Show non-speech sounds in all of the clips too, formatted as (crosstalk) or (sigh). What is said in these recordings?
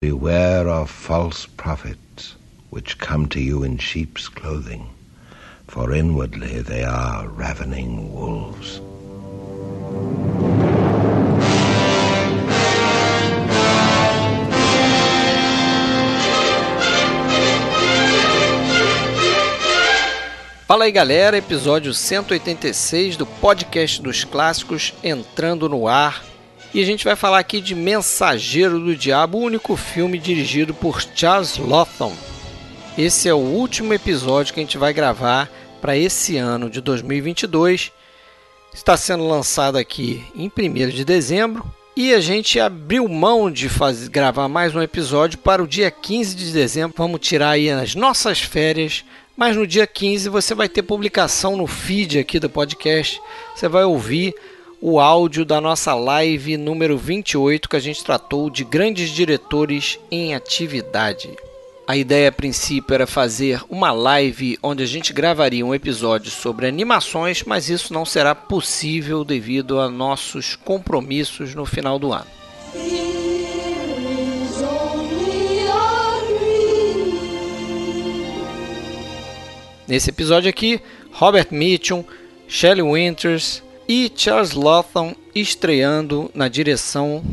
Beware of false prophets, which come to you in sheep's clothing, for inwardly they are ravening wolves. Fala aí galera, episódio 186 do podcast dos clássicos entrando no ar. E a gente vai falar aqui de Mensageiro do Diabo, o único filme dirigido por Charles Lawton. Esse é o último episódio que a gente vai gravar para esse ano de 2022. Está sendo lançado aqui em 1 de dezembro e a gente abriu mão de fazer, gravar mais um episódio para o dia 15 de dezembro. Vamos tirar aí as nossas férias mas no dia 15 você vai ter publicação no feed aqui do podcast. Você vai ouvir o áudio da nossa live número 28 que a gente tratou de grandes diretores em atividade. A ideia a princípio era fazer uma live onde a gente gravaria um episódio sobre animações, mas isso não será possível devido a nossos compromissos no final do ano. Nesse episódio aqui, Robert Mitchum, Shelley Winters e Charles Lawton estreando na direção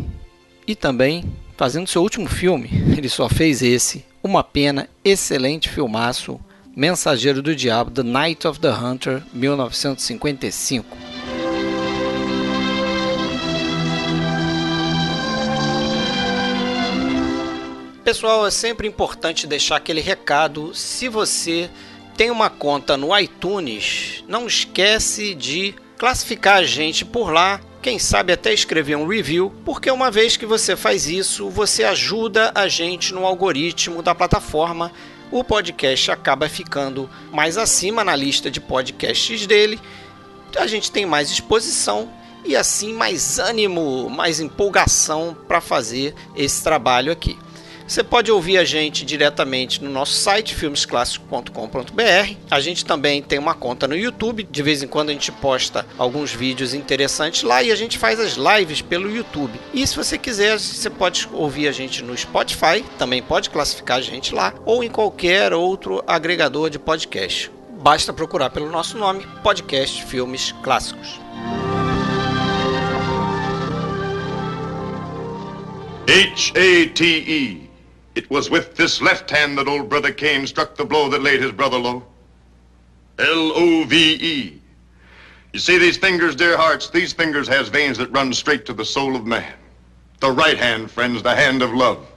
e também fazendo seu último filme. Ele só fez esse, uma pena, excelente filmaço, Mensageiro do Diabo, The Night of the Hunter, 1955. Pessoal, é sempre importante deixar aquele recado se você tem uma conta no iTunes, não esquece de classificar a gente por lá, quem sabe até escrever um review, porque uma vez que você faz isso, você ajuda a gente no algoritmo da plataforma. O podcast acaba ficando mais acima na lista de podcasts dele. A gente tem mais exposição e assim mais ânimo, mais empolgação para fazer esse trabalho aqui. Você pode ouvir a gente diretamente no nosso site filmesclassicos.com.br. A gente também tem uma conta no YouTube. De vez em quando a gente posta alguns vídeos interessantes lá e a gente faz as lives pelo YouTube. E se você quiser, você pode ouvir a gente no Spotify, também pode classificar a gente lá ou em qualquer outro agregador de podcast. Basta procurar pelo nosso nome, Podcast Filmes Clássicos. H-A-T-E It was with this left hand that old brother Cain struck the blow that laid his brother low. L-O-V-E. You see these fingers, dear hearts, these fingers has veins that run straight to the soul of man. The right hand, friends, the hand of love.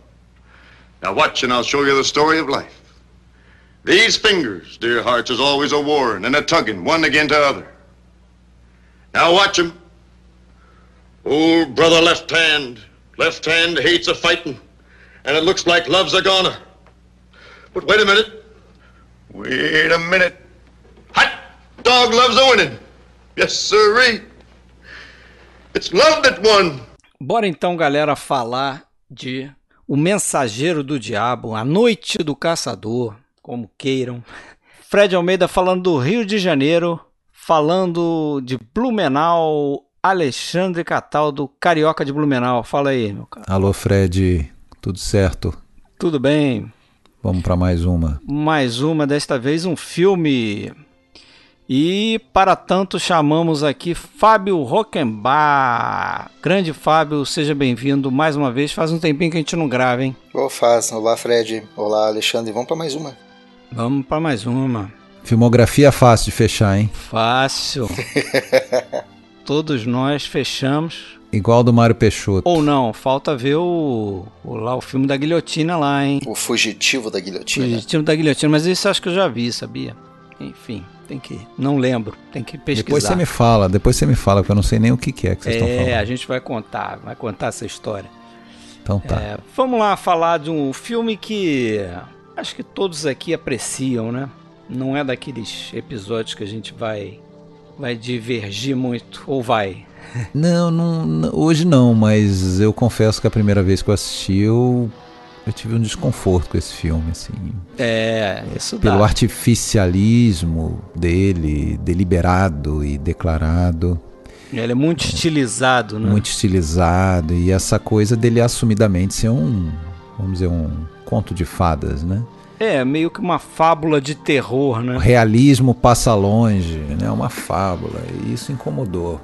Now watch and I'll show you the story of life. These fingers, dear hearts, is always a warring and a tugging one against the other. Now watch 'em. Old brother left hand, left hand hates a fighting and it looks like love's a goner. But wait a minute. Wait a minute. Hot dog loves a winning. Yes, sirree. It's love that won. Bora então, galera, falar de O Mensageiro do Diabo, A Noite do Caçador, como queiram. Fred Almeida falando do Rio de Janeiro, falando de Blumenau, Alexandre Cataldo, Carioca de Blumenau. Fala aí, meu cara. Alô, Fred. Tudo certo? Tudo bem. Vamos para mais uma. Mais uma, desta vez um filme. E para tanto chamamos aqui Fábio Rockenbach. Grande Fábio, seja bem-vindo mais uma vez. Faz um tempinho que a gente não grava, hein? Ô, faz. Olá, Fred. Olá, Alexandre. Vamos para mais uma. Vamos para mais uma. Filmografia fácil de fechar, hein? Fácil. (laughs) Todos nós fechamos Igual do Mário Peixoto. Ou não, falta ver o, o, lá, o filme da guilhotina lá, hein? O Fugitivo da Guilhotina. Fugitivo da Guilhotina, mas isso acho que eu já vi, sabia? Enfim, tem que. Não lembro, tem que pesquisar. Depois você me fala, depois você me fala, porque eu não sei nem o que, que é que vocês é, estão falando. É, a gente vai contar, vai contar essa história. Então tá. É, vamos lá falar de um filme que acho que todos aqui apreciam, né? Não é daqueles episódios que a gente vai vai divergir muito, ou vai? (laughs) Não, não, hoje não, mas eu confesso que a primeira vez que eu assisti eu, eu tive um desconforto com esse filme, assim. É, isso Pelo dá. artificialismo dele, deliberado e declarado. Ele é muito é, estilizado, né? Muito estilizado e essa coisa dele assumidamente ser um vamos dizer, um conto de fadas, né? É, meio que uma fábula de terror, né? O realismo passa longe, né? Uma fábula. E isso incomodou.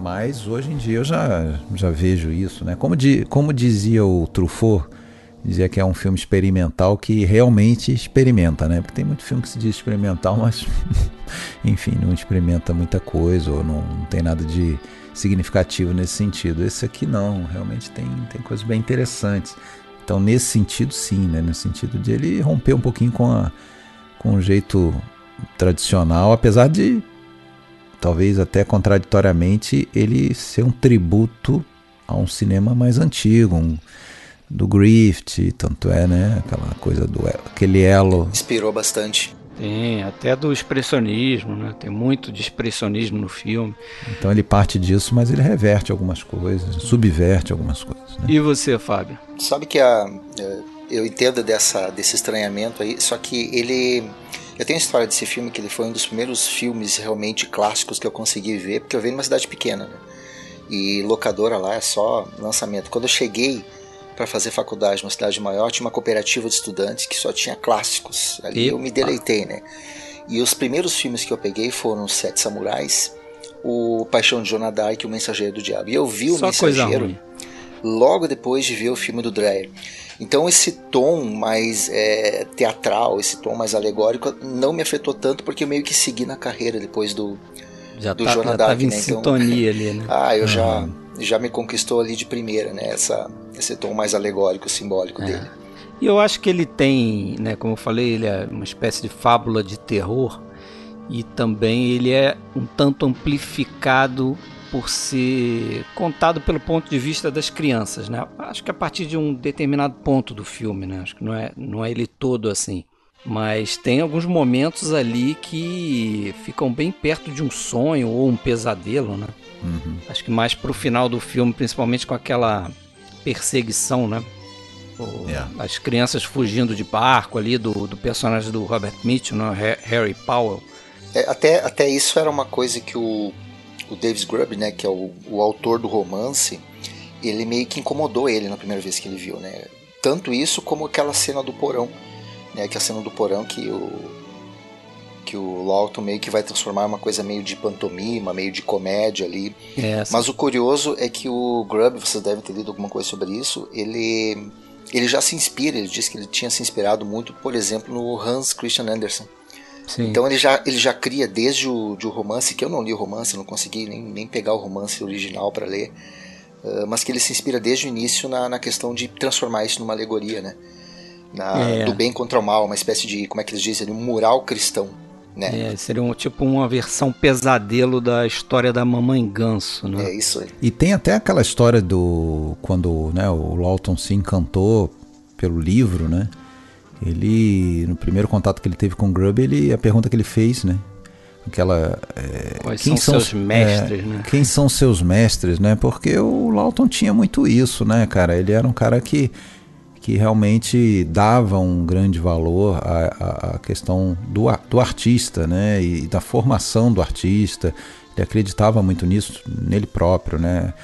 Mas hoje em dia eu já, já vejo isso, né? Como, como dizia o Truffaut, dizia que é um filme experimental que realmente experimenta, né? Porque tem muito filme que se diz experimental, (laughs) mas enfim, não experimenta muita coisa ou não, não tem nada de significativo nesse sentido. Esse aqui não, realmente tem, tem coisas bem interessantes. Então, nesse sentido, sim, né? No sentido de ele romper um pouquinho com, a, com o jeito tradicional, apesar de talvez até contraditoriamente, ele ser um tributo a um cinema mais antigo, um, do Griffith, tanto é, né? Aquela coisa do aquele elo. Inspirou bastante. Tem, até do expressionismo, né? Tem muito de expressionismo no filme. Então ele parte disso, mas ele reverte algumas coisas, subverte algumas coisas. Né? E você, Fábio? Sabe que a, é, eu entendo dessa, desse estranhamento aí, só que ele eu tenho a história desse filme que ele foi um dos primeiros filmes realmente clássicos que eu consegui ver, porque eu veio numa cidade pequena, né? E locadora lá é só lançamento. Quando eu cheguei para fazer faculdade numa cidade maior, tinha uma cooperativa de estudantes que só tinha clássicos. Ali Epa. eu me deleitei, né? E os primeiros filmes que eu peguei foram Os Sete Samurais, O Paixão de Jonah Dark e O Mensageiro do Diabo. E eu vi o só Mensageiro logo depois de ver o filme do Dreyer. Então esse tom mais é, teatral, esse tom mais alegórico, não me afetou tanto porque eu meio que segui na carreira depois do, já do tá, Jonah já Dark, em né? Então, sintonia ali, né? (laughs) ah, eu uhum. já, já me conquistou ali de primeira, né? Essa, esse tom mais alegórico, simbólico é. dele. E eu acho que ele tem, né, como eu falei, ele é uma espécie de fábula de terror e também ele é um tanto amplificado por ser contado pelo ponto de vista das crianças, né? Acho que a partir de um determinado ponto do filme, né? Acho que não é, não é ele todo assim. Mas tem alguns momentos ali que ficam bem perto de um sonho ou um pesadelo, né? Uhum. Acho que mais pro final do filme, principalmente com aquela perseguição, né? O, yeah. As crianças fugindo de barco ali do, do personagem do Robert Mitchum, né? Harry Powell. É, até, até isso era uma coisa que o o Davis Grubb, né, que é o, o autor do romance, ele meio que incomodou ele na primeira vez que ele viu, né? Tanto isso como aquela cena do porão, né? Que é a cena do porão que o que o Lawton meio que vai transformar uma coisa meio de pantomima, meio de comédia ali. É, Mas o curioso é que o Grubb, vocês devem ter lido alguma coisa sobre isso, ele ele já se inspira, ele diz que ele tinha se inspirado muito, por exemplo, no Hans Christian Andersen. Sim. Então ele já, ele já cria desde o, de o romance, que eu não li o romance, não consegui nem, nem pegar o romance original para ler, uh, mas que ele se inspira desde o início na, na questão de transformar isso numa alegoria, né? Na, é. Do bem contra o mal, uma espécie de, como é que eles dizem, um mural cristão. Né? É, seria um, tipo uma versão pesadelo da história da mamãe ganso, né? É isso aí. E tem até aquela história do quando né, o Lawton se encantou pelo livro, né? Ele, no primeiro contato que ele teve com o Grub, ele, a pergunta que ele fez, né? Aquela. É, Quais quem são, seus mestres, é, né? Quem são seus mestres, né? Porque o Lawton tinha muito isso, né, cara? Ele era um cara que, que realmente dava um grande valor à, à questão do, do artista, né? E, e da formação do artista. Ele acreditava muito nisso, nele próprio, né?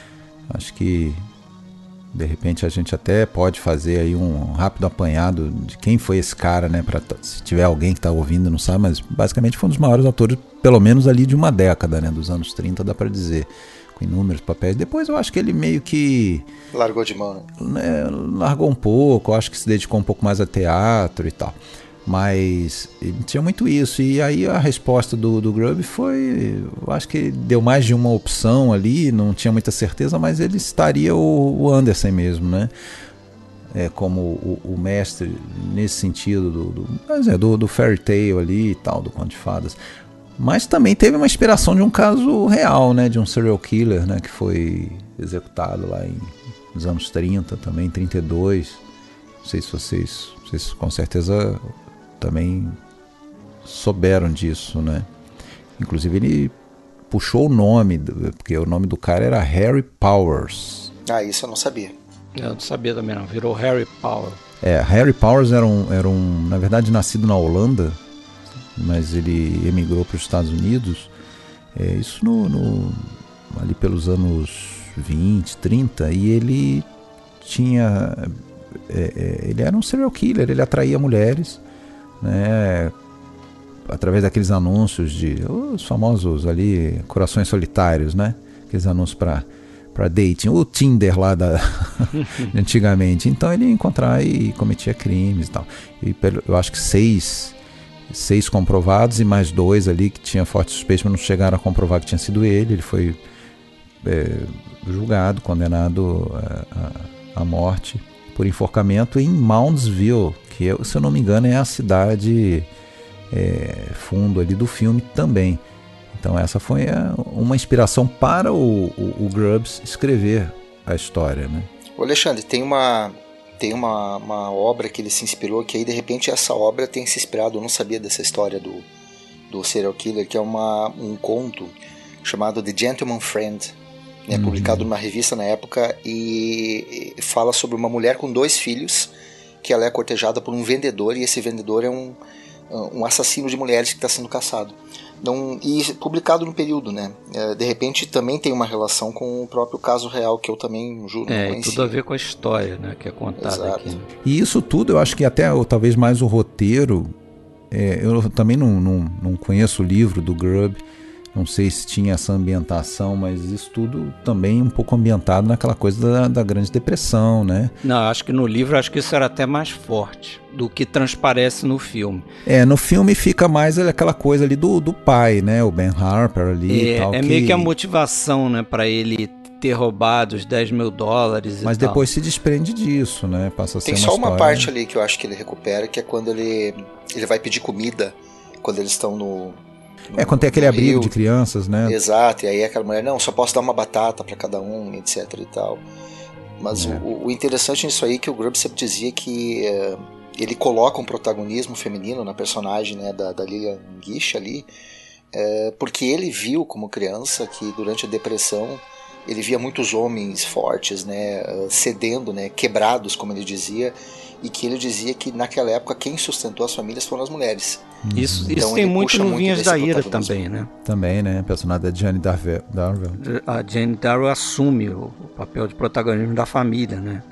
Acho que de repente a gente até pode fazer aí um rápido apanhado de quem foi esse cara, né? Pra, se tiver alguém que está ouvindo não sabe, mas basicamente foi um dos maiores autores, pelo menos ali de uma década, né? Dos anos 30, dá para dizer. Com inúmeros papéis. Depois eu acho que ele meio que. Largou de mão, né? Largou um pouco, eu acho que se dedicou um pouco mais a teatro e tal. Mas tinha muito isso. E aí a resposta do, do Grub foi. Eu acho que deu mais de uma opção ali, não tinha muita certeza, mas ele estaria o, o Anderson mesmo, né? É, como o, o, mestre nesse sentido do, do, mas é, do, do fairy tale ali e tal, do conto de fadas. Mas também teve uma inspiração de um caso real, né? De um serial killer, né? Que foi executado lá em, nos anos 30 também, 32. Não sei se vocês, vocês com certeza também souberam disso, né? Inclusive ele puxou o nome, porque o nome do cara era Harry Powers. Ah, isso eu não sabia. Eu não sabia também não, virou Harry Powers. É, Harry Powers era um, era um, na verdade, nascido na Holanda, mas ele emigrou para os Estados Unidos. É, isso no, no, ali pelos anos 20, 30, e ele tinha é, é, ele era um serial killer, ele atraía mulheres, né? Através daqueles anúncios de os famosos ali corações solitários, né? Aqueles anúncios para para dating, o Tinder lá da (laughs) antigamente. Então ele ia encontrar e cometia crimes e tal. E eu acho que seis seis comprovados e mais dois ali que tinha forte suspeita, mas não chegaram a comprovar que tinha sido ele. Ele foi é, julgado, condenado à, à morte por enforcamento em Moundsville, que se eu não me engano é a cidade é, fundo ali do filme também. Então essa foi a, uma inspiração para o, o, o, Grubbs escrever a história, né? O Alexandre, tem uma tem uma, uma obra que ele se inspirou que aí de repente essa obra tem se inspirado, eu não sabia dessa história do, do serial killer, que é uma, um conto chamado The Gentleman Friend, né, uhum. publicado numa revista na época e fala sobre uma mulher com dois filhos que ela é cortejada por um vendedor e esse vendedor é um, um assassino de mulheres que está sendo caçado. Não, e publicado no período, né? É, de repente também tem uma relação com o próprio caso real que eu também juro é, não tudo a ver com a história, né? Que é contada Exato. aqui. E isso tudo, eu acho que até ou talvez mais o roteiro. É, eu também não, não, não conheço o livro do Grubb não sei se tinha essa ambientação, mas isso tudo também um pouco ambientado naquela coisa da, da Grande Depressão, né? Não, acho que no livro acho que isso era até mais forte do que transparece no filme. É, no filme fica mais aquela coisa ali do, do pai, né? O Ben Harper ali é, e tal. É que... meio que a motivação, né, para ele ter roubado os 10 mil dólares Mas depois se desprende disso, né? Passa a Tem ser uma só uma parte ali que eu acho que ele recupera, que é quando ele, ele vai pedir comida, quando eles estão no, é, quando tem aquele abrigo de crianças, né? Exato, e aí aquela mulher, não, só posso dar uma batata para cada um, etc e tal. Mas é. o, o, interessante nisso aí é que o Grubb sempre dizia que é, ele coloca um protagonismo feminino na personagem né, da, da Lilian Gish ali, é, porque ele viu como criança que durante a depressão ele via muitos homens fortes, né, cedendo, né, quebrados, como ele dizia, e que ele dizia que naquela época quem sustentou as famílias foram as mulheres. Isso, então, isso tem muito no Vinhas da Ira também, né? Também, né? A personagem da Jane Darwell. A Jane Darwell assume o, papel de protagonismo da família, né?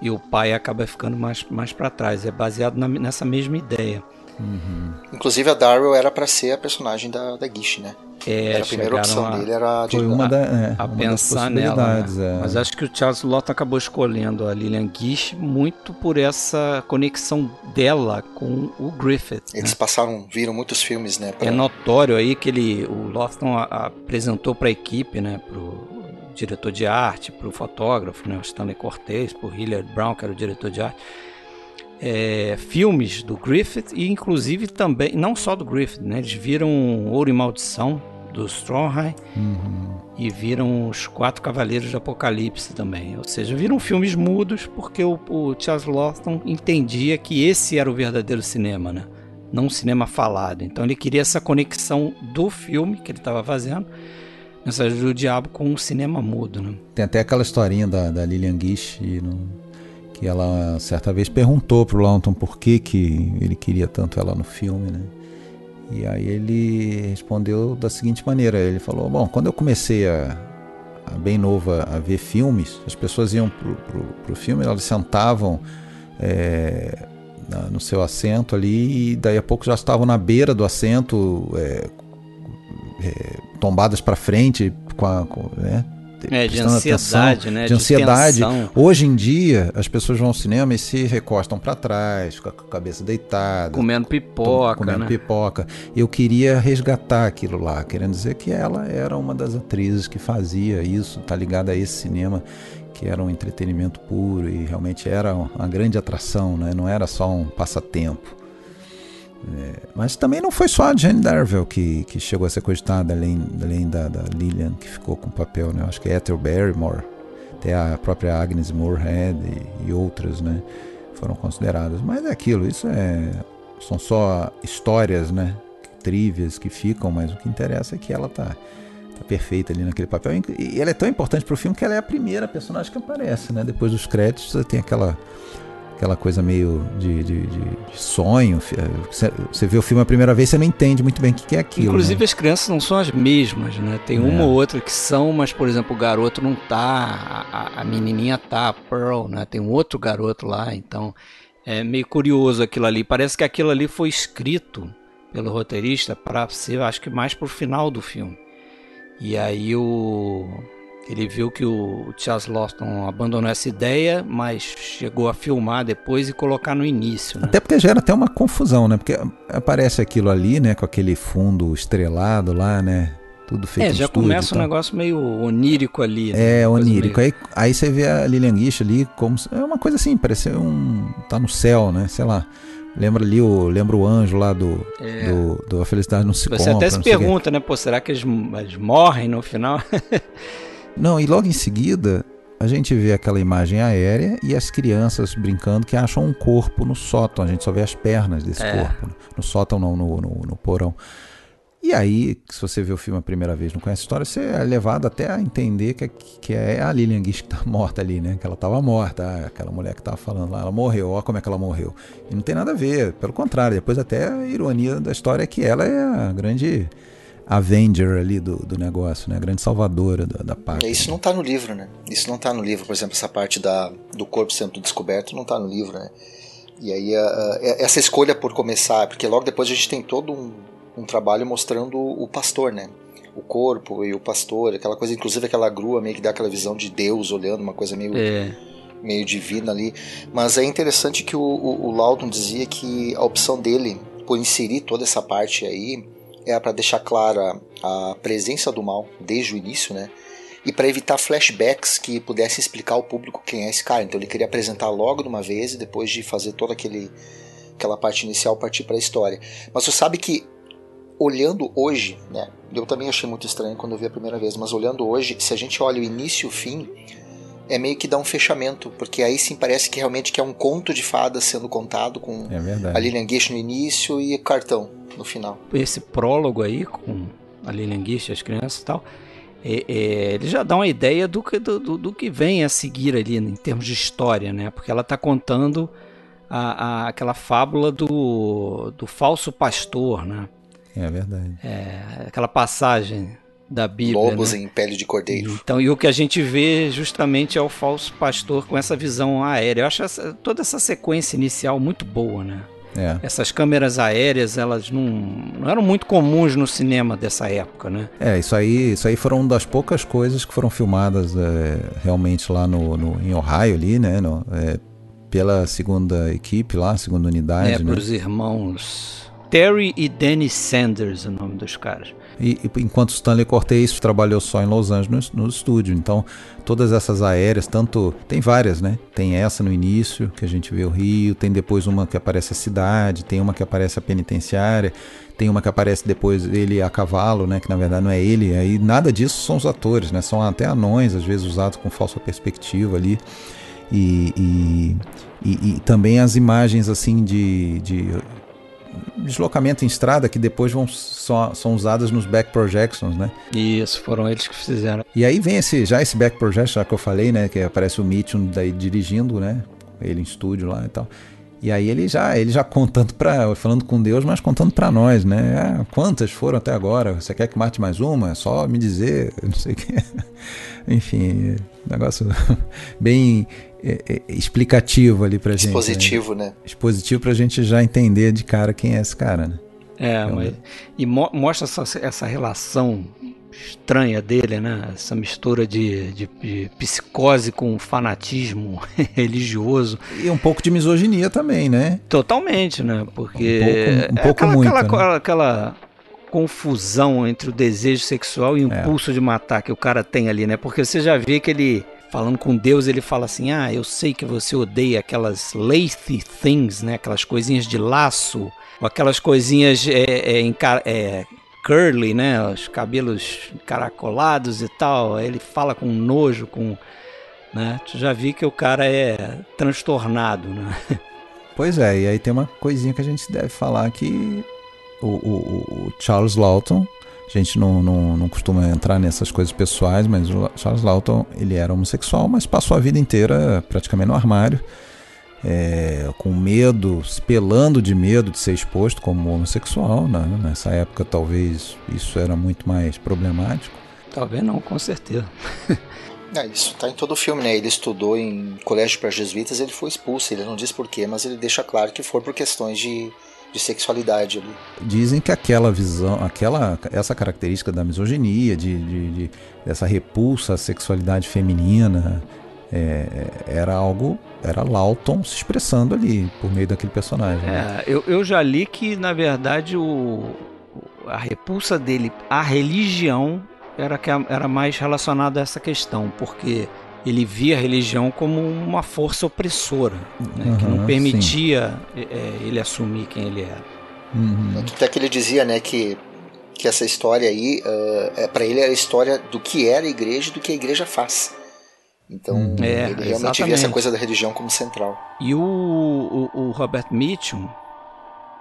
E o pai acaba ficando mais, mais para trás. É baseado na, nessa mesma ideia. Uhum. Inclusive a Darwell era para ser a personagem da, da Gish, né? É, era a primeira opção a, dele era de, foi uma, da, é, a, uma pensar nela. Né? É. Mas acho que o Charles Lawton acabou escolhendo a Lillian Gish muito por essa conexão dela com o Griffith. Eles né? passaram, viram muitos filmes, né? Pra... É notório aí que ele, o Lawton apresentou para a equipe, né? Pro diretor de arte, para o fotógrafo, né? O Stanley Cortez, para o Hilliard Brown, que era o diretor de arte é, filmes do Griffith e inclusive também, não só do Griffith, né? Eles viram Ouro e Maldição do Stromheim uhum. e viram Os Quatro Cavaleiros do Apocalipse também. Ou seja, viram filmes mudos porque o, o Charles Lawton entendia que esse era o verdadeiro cinema, né? Não um cinema falado. Então ele queria essa conexão do filme que ele estava fazendo Mensagem do Diabo com o cinema mudo, né? Tem até aquela historinha da, da Lillian Gish no, que ela certa vez perguntou pro Lawton por que, que ele queria tanto ela no filme, né? E aí ele respondeu da seguinte maneira, ele falou, bom, quando eu comecei a, a bem nova a ver filmes, as pessoas iam pro, pro, filme, elas sentavam é, na, no seu assento ali e daí a pouco já estavam na beira do assento, é, é, tombadas para frente, com a, com, né, é, de ansiedade, atenção, né? De ansiedade. De Hoje em dia, as pessoas vão ao cinema e se recostam para trás, com a cabeça deitada. Comendo pipoca. Comendo né? pipoca. Eu queria resgatar aquilo lá, querendo dizer que ela era uma das atrizes que fazia isso, tá ligada a esse cinema que era um entretenimento puro e realmente era uma grande atração, né? não era só um passatempo. É, mas também não foi só a Jane Darville que, que chegou a ser cogitada, além, além da, da Lillian, que ficou com o papel. Né? Eu acho que é Ethel Barrymore, até a própria Agnes Moorehead e, e, outras né? foram consideradas. Mas é aquilo, isso é, são só histórias, né? que ficam, mas o que interessa é que ela tá, tá perfeita ali naquele papel. E ela é tão importante para o filme que ela é a primeira personagem que aparece. Né? Depois dos créditos, tem aquela aquela coisa meio de, de, de, de sonho. Você vê o filme a primeira vez, você não entende muito bem o que é aquilo. Inclusive né? as crianças não são as mesmas, né? Tem uma é. ou outra que são, mas por exemplo o garoto não tá, a, a menininha tá, a Pearl, né? Tem um outro garoto lá, então é meio curioso aquilo ali. Parece que aquilo ali foi escrito pelo roteirista para ser, acho que mais pro final do filme. E aí o ele viu que o Charles Lawson abandonou essa ideia, mas chegou a filmar depois e colocar no início. Né? Até porque gera até uma confusão, né? Porque aparece aquilo ali, né? Com aquele fundo estrelado lá, né? Tudo feito É, já começa um negócio meio onírico ali. Né? É, onírico. Meio... Aí, aí você vê a Lilian Guiche ali como... É uma coisa assim, parece um... Tá no céu, né? Sei lá. Lembra ali o, lembra o anjo lá do, é. do, do A Felicidade Não Se Você Compra. Até se pergunta, né? Pô, será que eles, eles morrem no final? (laughs) Não, e logo em seguida a gente vê aquela imagem aérea e as crianças brincando que acham um corpo no sótão. A gente só vê as pernas desse é. corpo. No sótão, não, no, no, no, porão. E aí, se você vê o filme a primeira vez não conhece a história, você é levado até a entender que, que é a Lilian Guiche que tá (laughs) morta ali, né? Que ela estava morta, ah, aquela mulher que tava falando lá, ela morreu, olha como é que ela morreu. E não tem nada a ver, pelo contrário, depois até a ironia da história é que ela é a grande Avenger ali do, do negócio, né? A grande salvadora da, da parte. É, isso não está no livro, né? Isso não está no livro. Por exemplo, essa parte da, do corpo sendo descoberto não está no livro, né? E aí essa escolha por começar, porque logo depois a gente tem todo um, um trabalho mostrando o pastor, né? O corpo e o pastor, aquela coisa, inclusive aquela grua meio que dá aquela visão de Deus olhando, uma coisa meio, é. meio divina ali. Mas é interessante que o, o, o Laudon dizia que a opção dele por inserir toda essa parte aí é para deixar clara a presença do mal desde o início, né? E para evitar flashbacks que pudessem explicar ao público quem é esse cara. Então ele queria apresentar logo de uma vez e depois de fazer toda aquele, aquela parte inicial partir para a história. Mas você sabe que olhando hoje, né? Eu também achei muito estranho quando eu vi a primeira vez, mas olhando hoje, se a gente olha o início e o fim, é meio que dá um fechamento, porque aí sim parece que realmente que é um conto de fadas sendo contado com é a Lilian Gish no início e cartão no final. Esse prólogo aí com a Lilian Gish, as crianças e tal, é, é, ele já dá uma ideia do que, do, do, do, que vem a seguir ali em termos de história, né? Porque ela está contando a, a, aquela fábula do, do falso pastor, né? É verdade. É, aquela passagem da Bíblia. Lobos né? em pele de cordeiro. Então, e o que a gente vê justamente é o falso pastor com essa visão aérea. Eu acho essa, toda essa sequência inicial muito boa, né? É. Essas câmeras aéreas, elas não, não, eram muito comuns no cinema dessa época, né? É, isso aí, isso aí foram uma das poucas coisas que foram filmadas é, realmente lá no, no, em Ohio ali, né? No, é, pela segunda equipe lá, segunda unidade. É, né? para os irmãos Terry e Danny Sanders, o nome dos caras. E, e, enquanto Stanley Cortez trabalhou só em Los Angeles no, no, estúdio. Então, todas essas aéreas, tanto. Tem várias, né? Tem essa no início, que a gente vê o Rio, tem depois uma que aparece a cidade, tem uma que aparece a penitenciária, tem uma que aparece depois ele a cavalo, né? Que na verdade não é ele. Aí nada disso são os atores, né? São até anões, às vezes usados com falsa perspectiva ali. E, e, e, e também as imagens assim de, de deslocamento em estrada que depois vão são, são usadas nos back projections, né? Isso, foram eles que fizeram. E aí vem esse já esse back projection já que eu falei, né, que aparece o Mitchum daí dirigindo, né? Ele em estúdio lá e tal. E aí ele já, ele já contando para, falando com Deus, mas contando para nós, né? Ah, quantas foram até agora? Você quer que mate mais uma? É só me dizer, (laughs) não sei o que. Enfim, negócio (laughs) bem é, é, explicativo ali pra Expositivo, gente. Né? né? Expositivo pra gente já entender de cara quem é esse cara, né? É, então, mas, e mo mostra essa, essa relação estranha dele, né? Essa mistura de, de, de, psicose com fanatismo (laughs) religioso. E um pouco de misoginia também, né? Totalmente, né? Porque um pouco, um pouco é aquela, muito, aquela, né? aquela, confusão entre o desejo sexual e o é. impulso de matar que o cara tem ali, né? Porque você já vê que ele falando com Deus, ele fala assim: Ah, eu sei que você odeia aquelas lacy things, né? Aquelas coisinhas de laço, ou aquelas coisinhas é, é, é, curly, né? Os cabelos caracolados e tal. Ele fala com nojo, com. Né? Tu já vi que o cara é transtornado, né? (laughs) Pois é, e aí tem uma coisinha que a gente deve falar que o, o, o Charles Lawton a gente não, não, não costuma entrar nessas coisas pessoais, mas o Charles Lawton ele era homossexual, mas passou a vida inteira praticamente no armário. é, com medo, se pelando de medo de ser exposto como homossexual. Né? Nessa época, talvez isso era muito mais problemático. Talvez não, com certeza. (laughs) É, isso está em todo o filme, né? Ele estudou em colégio para jesuítas, ele foi expulso. Ele não diz porquê, mas ele deixa claro que foi por questões de, de sexualidade ali. Dizem que aquela visão, aquela essa característica da misoginia, de, de, de dessa repulsa à sexualidade feminina, é, era algo, era Lawton se expressando ali por meio daquele personagem. Né? É, eu, eu já li que na verdade o, a repulsa dele à religião era que era mais relacionada a essa questão, porque ele via a religião como uma força opressora, né, uhum, que não permitia é, ele assumir quem ele era. Uhum. Até que ele dizia, né, que que essa história aí, uh, é, para ele era a história do que era a igreja e do que a igreja faz. Então uhum. é, ele realmente exatamente. via essa coisa da religião como central. E o, o, o Robert Mitchum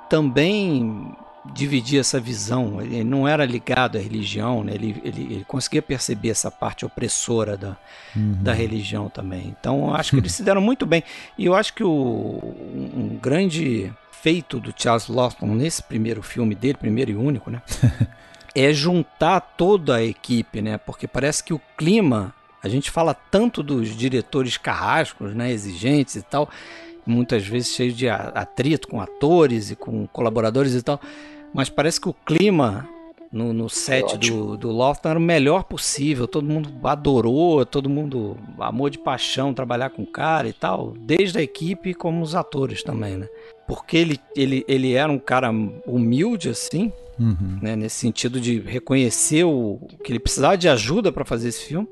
também dividia essa visão. Ele não era ligado à religião, né? ele, ele, ele, conseguia perceber essa parte opressora da, uhum. da religião também. Então, acho que eles se deram muito bem. E eu acho que o, um grande feito do Charles Lawson nesse primeiro filme dele, primeiro e único, né? (laughs) é juntar toda a equipe, né? Porque parece que o clima, a gente fala tanto dos diretores carrascos, né, exigentes e tal, muitas vezes cheio de atrito com atores e com colaboradores e tal, mas parece que o clima no, no set do, do Lofton era o melhor possível. Todo mundo adorou, todo mundo amou de paixão trabalhar com o cara e tal, desde a equipe como os atores também, né? Porque ele, ele, ele era um cara humilde, assim, uhum. né? nesse sentido de reconhecer o, que ele precisava de ajuda para fazer esse filme.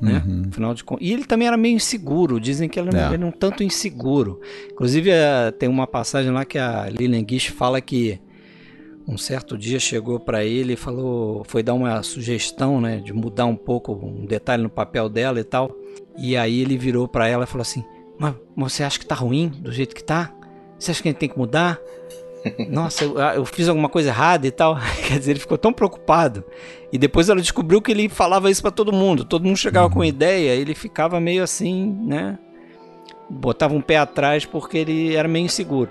Né? Uhum. Afinal de contas. E ele também era meio inseguro. Dizem que ele era, é. um tanto inseguro. Inclusive, é, tem uma passagem lá que a Lilian Gish fala que um certo dia chegou para ele e falou, foi dar uma sugestão, né, de mudar um pouco um detalhe no papel dela e tal. E aí ele virou para ela e falou assim: "Mas você acha que tá ruim do jeito que tá? Você acha que a gente tem que mudar?" (laughs) Nossa, eu, eu, fiz alguma coisa errada e tal. (laughs) Quer dizer, ele ficou tão preocupado. E depois ela descobriu que ele falava isso para todo mundo. Todo mundo chegava uhum. com ideia, ele ficava meio assim, né? Botava um pé atrás porque ele era meio inseguro.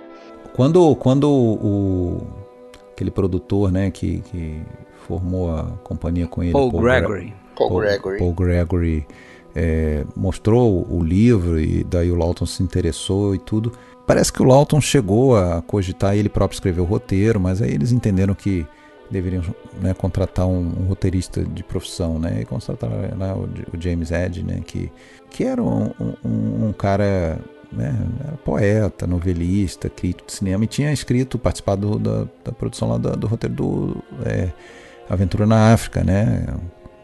Quando, quando o, aquele produtor, né, que, que formou a companhia com ele, Paul, Paul Gregory. Paul, Paul Gregory. Paul Gregory é, mostrou o livro e daí o Lawton se interessou e tudo. Parece que o Lawton chegou a cogitar ele próprio escrever o roteiro, mas aí eles entenderam que deveriam né, contratar um, um, roteirista de profissão, né? E contrataram né, o, o, James Ed, né? Que, que era um, um, um cara né, era poeta, novelista, crítico de cinema e tinha escrito, participado da, da produção lá do, do roteiro do é, Aventura na África, né,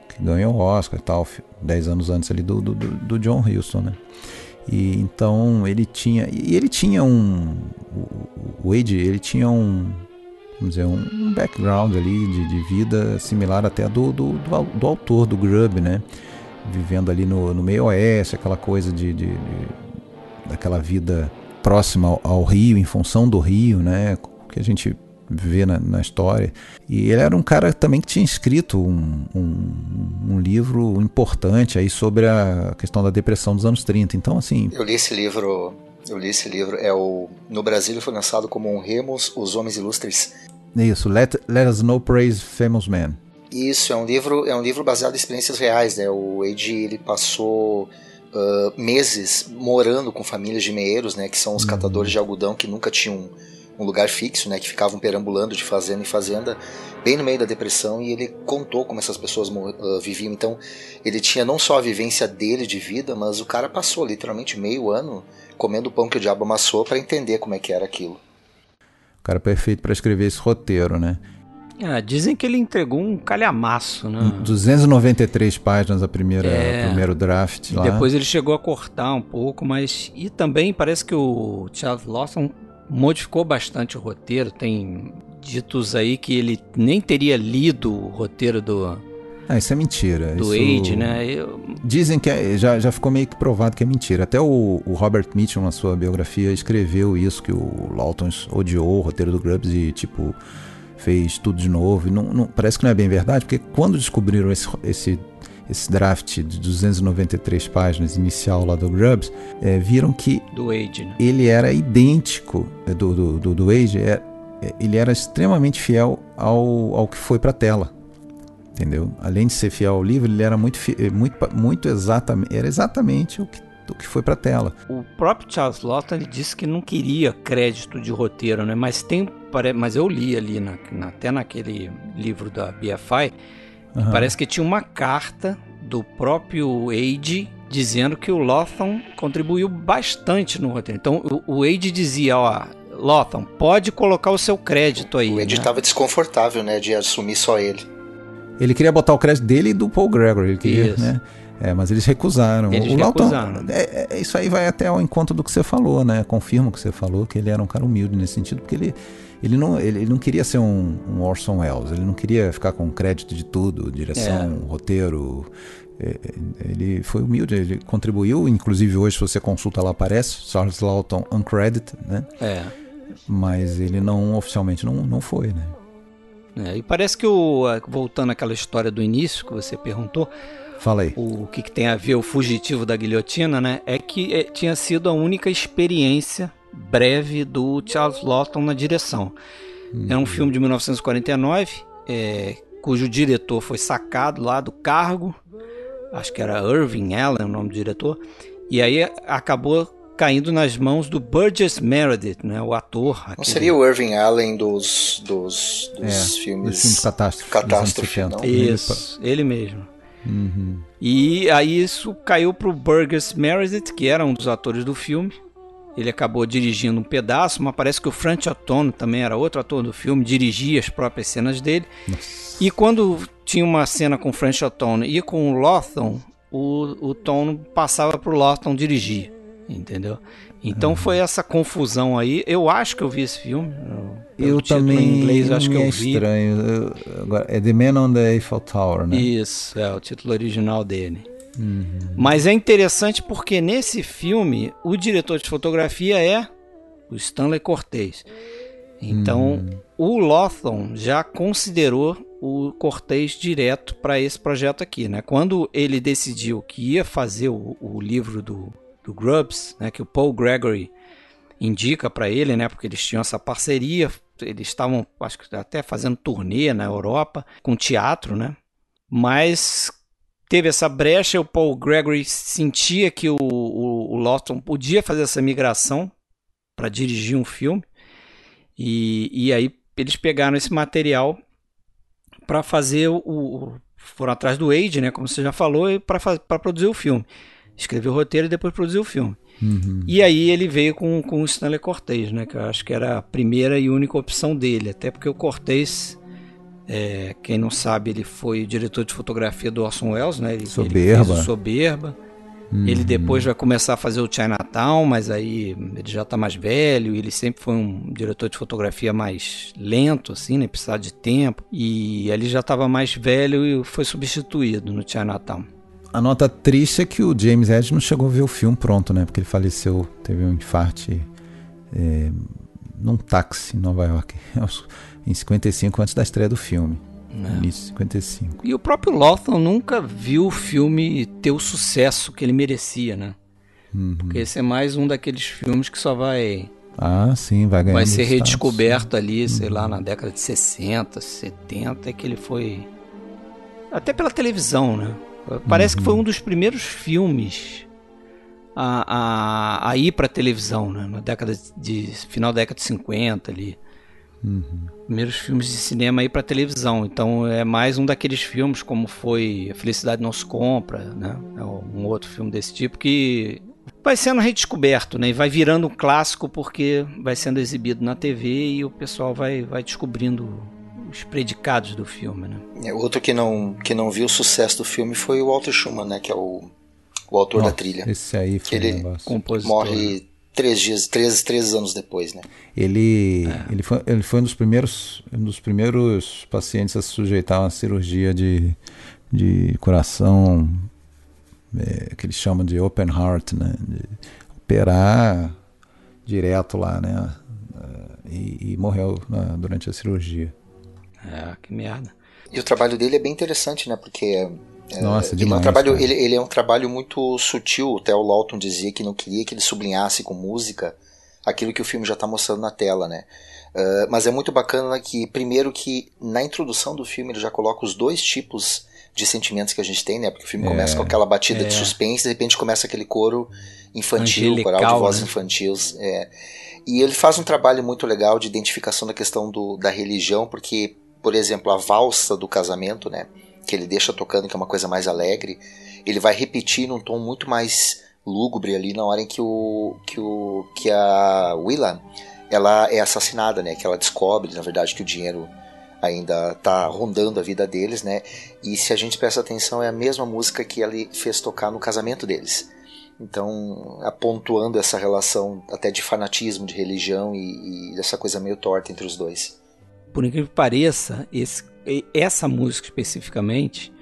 que ganhou o Oscar e tal, dez anos antes ali do, do, do John Huston, né. E então ele tinha, e ele tinha um, o, Wade, ele tinha um, vamos dizer, um background ali de, de vida similar até do, do, do, do autor do Grub, né, vivendo ali no, no meio oeste, aquela coisa de, de, de daquela vida próxima ao, ao, rio, em função do rio, né? Que a gente vê na, na, história. E ele era um cara também que tinha escrito um, um, um, livro importante aí sobre a questão da depressão dos anos 30. Então, assim. Eu li esse livro. Eu li esse livro. É o, no Brasil ele foi lançado como um Remos, Os Homens Ilustres. Isso, Let, Let Us Know Praise Famous Men. Isso, é um livro, é um livro baseado em experiências reais, né? O Ed ele passou uh, meses morando com famílias de meeiros, né, que são os uhum. catadores de algodão que nunca tinham um lugar fixo, né, que ficavam perambulando de fazenda em fazenda, bem no meio da depressão, e ele contou como essas pessoas uh, viviam. Então, ele tinha não só a vivência dele de vida, mas o cara passou literalmente meio ano comendo o pão que o diabo amassou para entender como é que era aquilo. O cara perfeito para escrever esse roteiro, né? Ah, dizem que ele entregou um calhamaço, né? 293 páginas a primeira, é, primeiro draft lá. Depois ele chegou a cortar um pouco, mas e também parece que o Charles Lawson modificou bastante o roteiro. Tem ditos aí que ele nem teria lido o roteiro do ah, isso é mentira. Do isso... Age, né? Eu... Dizem que é, já, já ficou meio que provado que é mentira. Até o, o, Robert Mitchum, na sua biografia, escreveu isso, que o Lawton odiou o roteiro do Grubbs e, tipo, fez tudo de novo. Não, não, parece que não é bem verdade, porque quando descobriram esse, esse, esse draft de 293 páginas inicial lá do Grubbs, é, viram que do Age, né? ele era idêntico é, do, do, do, do Age, é, é, ele era extremamente fiel ao, ao que foi para a tela. Entendeu? Além de ser fiel ao livro, ele era muito, é, muito, muito exatamente, era exatamente o que, o que foi para a tela. O próprio Charles Lawton ele disse que não queria crédito de roteiro, né? Mas tem, mas eu li ali na, na, até naquele livro da BFI Uhum. Parece que tinha uma carta do próprio Age dizendo que o Lotham contribuiu bastante no roteiro. Então o, o Age dizia, ó, Lotham, pode colocar o seu crédito aí. O Age estava né? desconfortável, né, de assumir só ele. Ele queria botar o crédito dele e do Paul Gregory, ele queria, isso. né? É, mas eles recusaram. Eles o recusaram. é, é, é, isso aí vai até ao encontro do que você falou, né? Confirma o que você falou, que ele era um cara humilde nesse sentido, porque ele ele não, ele, ele não queria ser um, um, Orson Welles, ele não queria ficar com crédito de tudo, direção, é. roteiro. É, é, ele foi humilde, ele contribuiu, inclusive hoje se você consulta lá aparece, Charles Lawton uncredited, né? É. Mas ele não oficialmente não, não foi, né? É, e parece que o voltando àquela história do início que você perguntou, Fala aí. O que, que, tem a ver o fugitivo da guilhotina, né? É que é, tinha sido a única experiência breve do Charles Lawton na direção. Uhum. É um filme de 1949, é, cujo diretor foi sacado lá do cargo, acho que era Irving Allen o nome do diretor, e aí acabou caindo nas mãos do Burgess Meredith, né, o ator. Não seria o Irving Allen dos, dos, dos é, filmes... Dos filmes Catástrofe. Catástrofe, não? Isso, ele mesmo. Uhum. E aí isso caiu para o Burgess Meredith, que era um dos atores do filme, ele acabou dirigindo um pedaço, mas parece que o Frank Otono também era outro ator do filme, dirigia as próprias cenas dele. Nossa. E quando tinha uma cena com o Frank Otono e com o Lawton, o, o Tono passava para o Lawton dirigir, entendeu? Então uhum. foi essa confusão aí. Eu acho que eu vi esse filme. Eu também. Em inglês, acho que eu é vi. estranho. agora, é The Man on the Eiffel Tower, né? Isso, é o título original dele. Uhum. Mas é interessante porque nesse filme o diretor de fotografia é o Stanley Cortez. Então uhum. o Lawton já considerou o Cortez direto para esse projeto aqui, né? Quando ele decidiu que ia fazer o, o livro do, do Grubbs, né? Que o Paul Gregory indica para ele, né? Porque eles tinham essa parceria, eles estavam, acho que até fazendo turnê na Europa com teatro, né? Mas teve essa brecha, o Paul Gregory sentia que o, o, o Lawton podia fazer essa migração para dirigir um filme. E, e aí eles pegaram esse material para fazer o, o, Foram atrás do Age, né? Como você já falou, para produzir o filme. Escreveu o roteiro e depois produziu o filme. Uhum. E aí ele veio com, com o Stanley Cortez, né? Que eu acho que era a primeira e única opção dele. Até porque o Cortez é, quem não sabe, ele foi diretor de fotografia do Orson Welles, né? Ele, Soberba. Ele Soberba. Uhum. Ele depois vai começar a fazer o Chinatown, mas aí ele já está mais velho. Ele sempre foi um diretor de fotografia mais lento, assim, né? Precisava de tempo. E ele já estava mais velho e foi substituído no Chinatown. A nota triste é que o James Edge não chegou a ver o filme pronto, né? Porque ele faleceu, teve um infarte é, num táxi em Nova York. (laughs) em 55, antes da estreia do filme. É. Início de 55. E o próprio Lawton nunca viu o filme ter o sucesso que ele merecia, né? Uhum. Porque esse é mais um daqueles filmes que só vai. Ah, sim, vai ganhar. Vai ser redescoberto ali, uhum. sei lá, na década de 60, 70, que ele foi. Até pela televisão, né? Parece uhum. que foi um dos primeiros filmes a, a, a ir para televisão, né? Na década de. final da década de 50 ali. Uhum. Primeiros filmes de cinema aí para televisão. Então é mais um daqueles filmes como foi A Felicidade Não Se Compra, né? É um outro filme desse tipo que vai sendo redescoberto, né? E vai virando um clássico porque vai sendo exibido na TV e o pessoal vai, vai descobrindo os predicados do filme, né? É, outro que não, que não viu o sucesso do filme foi o Walter Schumann, né? Que é o, o autor Nossa, da trilha. Esse aí foi que ele morre três dias, três, três anos depois, né? Ele, é. ele, foi, ele foi um dos primeiros, um dos primeiros pacientes a se sujeitar a uma cirurgia de, de coração é, que eles chamam de open heart, né? De operar direto lá, né? E, e morreu né, durante a cirurgia. É, que merda. E o trabalho dele é bem interessante, né? Porque Nossa, ele demais. É um trabalho, ele, ele é um trabalho muito sutil. Até o Lawton dizia que não queria que ele sublinhasse com música aquilo que o filme já está mostrando na tela, né? Uh, mas é muito bacana que, primeiro, que na introdução do filme ele já coloca os dois tipos de sentimentos que a gente tem, né? Porque o filme É, começa com aquela batida é. de suspense, de repente começa aquele coro infantil, Angelical, coral de vozes né? infantis. É. E ele faz um trabalho muito legal de identificação da questão do, da religião, porque, por exemplo, a valsa do casamento, né? Que ele deixa tocando, que é uma coisa mais alegre, ele vai repetir num tom muito mais lúgubre ali na hora em que o que o que a Willa ela é assassinada, né? Que ela descobre, na verdade, que o dinheiro ainda tá rondando a vida deles, né? E se a gente presta atenção, é a mesma música que ele fez tocar no casamento deles. Então, apontuando essa relação até de fanatismo, de religião e, e dessa coisa meio torta entre os dois. Por incrível que pareça, esse, essa música especificamente,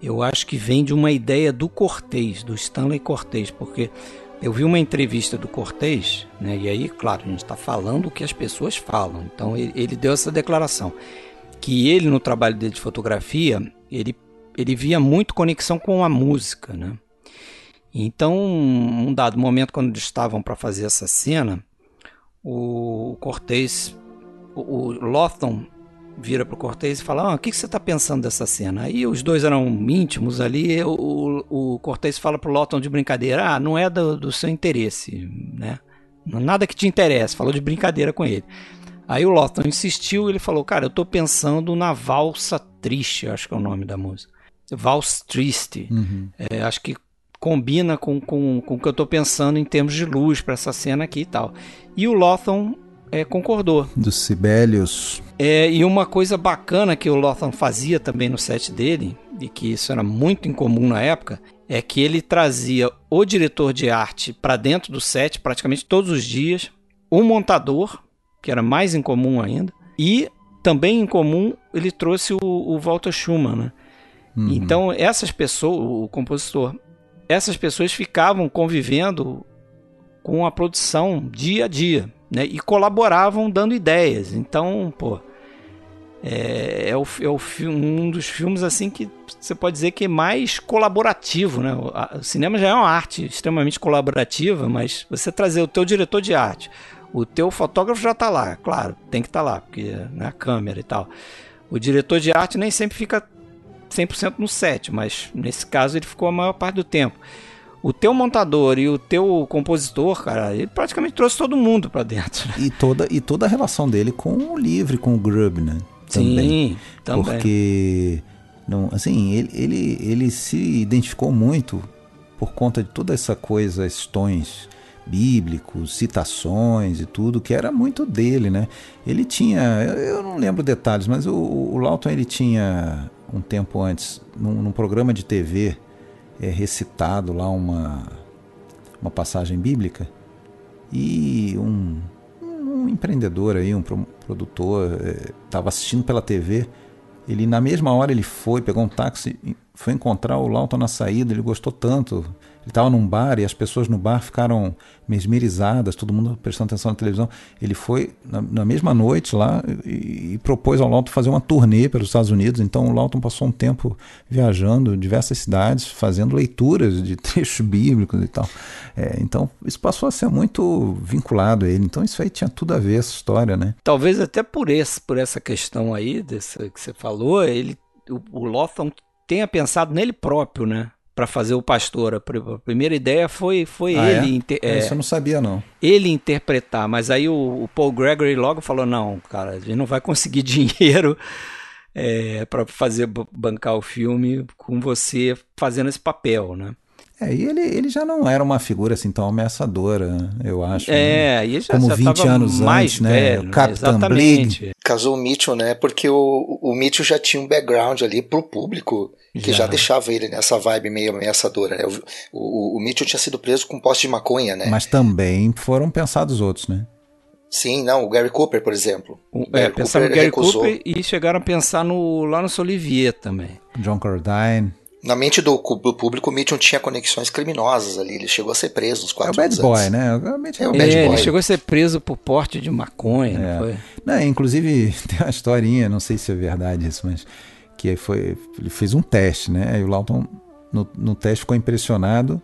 eu acho que vem de uma ideia do Cortez, do Stanley Cortez, porque eu vi uma entrevista do Cortez, né, e aí, claro, a gente está falando o que as pessoas falam. Então, ele, ele deu essa declaração, que ele, no trabalho dele de fotografia, ele, ele via muito conexão com a música, né? Então, um dado momento, quando eles estavam para fazer essa cena, o Cortez, o, o Lawton vira pro Cortez e fala: ah, O que, que você está pensando dessa cena? Aí os dois eram íntimos ali. O, o, o Cortez fala pro Lawton de brincadeira: Ah, não é do, do seu interesse, né? Nada que te interesse. Falou de brincadeira com ele. Aí o Lawton insistiu. Ele falou: Cara, eu tô pensando na valsa triste, acho que é o nome da música. Vals triste. Uhum. É, acho que combina com, com, com o que eu estou pensando em termos de luz para essa cena aqui e tal. E o Lotham é, concordou. Dos Sibelius. É, e uma coisa bacana que o Lotham fazia também no set dele, e que isso era muito incomum na época, é que ele trazia o diretor de arte para dentro do set praticamente todos os dias, o montador, que era mais incomum ainda, e também incomum ele trouxe o, o Walter Schumann, né? Uhum. Então, essas pessoas, o compositor, essas pessoas ficavam convivendo com a produção dia a dia, né? E colaboravam dando ideias. Então, pô, é, é, o, é o, um dos filmes assim que você pode dizer que é mais colaborativo, né? O, a- o cinema já é uma arte extremamente colaborativa, mas você trazer o teu diretor de arte, o teu fotógrafo já está lá, claro, tem que estar lá, porque né, a câmera e tal. O diretor de arte nem sempre fica 100% no set, mas nesse caso ele ficou a maior parte do tempo. O teu montador e o teu compositor, cara, ele praticamente trouxe todo mundo pra dentro. né? E toda, e toda a relação dele com o livre, com o Grub, né? Sim, também. Porque, não, assim, ele, ele, ele se identificou muito por conta de toda essa coisa, tons bíblicos, citações e tudo, que era muito dele, né? Ele tinha, eu, eu não lembro detalhes, mas o, o Lawton ele tinha um tempo antes, num, num programa de TV, é, recitado lá uma, uma passagem bíblica e um, um empreendedor aí, um pro- produtor, estava assistindo pela TV. Ele na mesma hora ele foi, pegou um táxi, foi encontrar o Lawton na saída. Ele gostou tanto. Ele estava num bar e as pessoas no bar ficaram mesmerizadas, todo mundo prestando atenção na televisão. Ele foi na, na mesma noite lá e, e propôs ao Lawton fazer uma turnê pelos Estados Unidos. Então o Lawton passou um tempo viajando em diversas cidades, fazendo leituras de (laughs) trechos bíblicos e tal. É, então isso passou a ser muito vinculado a ele. Então isso aí tinha tudo a ver essa história, né? Talvez até por, esse, por essa questão aí, dessa, que você falou, ele, o, o Lotham tenha pensado nele próprio, né? Para fazer o pastor. A pr- a primeira ideia foi, foi Ah, é? ele, inter- é, Isso eu não sabia, não. ele interpretar, mas aí o, o Paul Gregory logo falou: não, cara, a gente não vai conseguir (laughs) dinheiro é, para fazer bancar o filme com você fazendo esse papel, né? É, e ele, ele já não era uma figura assim tão ameaçadora, né, eu acho. né? É, e já, Como já 20 tava anos mais antes, né? velho, O né? Captain Exatamente. Casou o Mitchell, né? Porque o, o Mitchell já tinha um background ali pro público que já, Já. deixava ele nessa vibe meio ameaçadora, né? O, o, o Mitchell tinha sido preso com poste de maconha, né? Mas também foram pensados outros, né? Sim, não, o Gary Cooper, por exemplo. O- O É, Gary pensaram no Cooper Gary recusou. Cooper e chegaram a pensar no, lá no Solivier também. John Cordine. Na mente do, do público, o Mitchell tinha conexões criminosas ali. Ele chegou a ser preso uns É quatro o Bad anos Boy, antes. né? Realmente É o É, Bad ele Boy. chegou a ser preso por porte de maconha, É. não foi? Não, inclusive, (laughs) tem uma historinha, não sei se é verdade isso, mas que foi, ele fez um teste, né? E o Lawton no, no teste ficou impressionado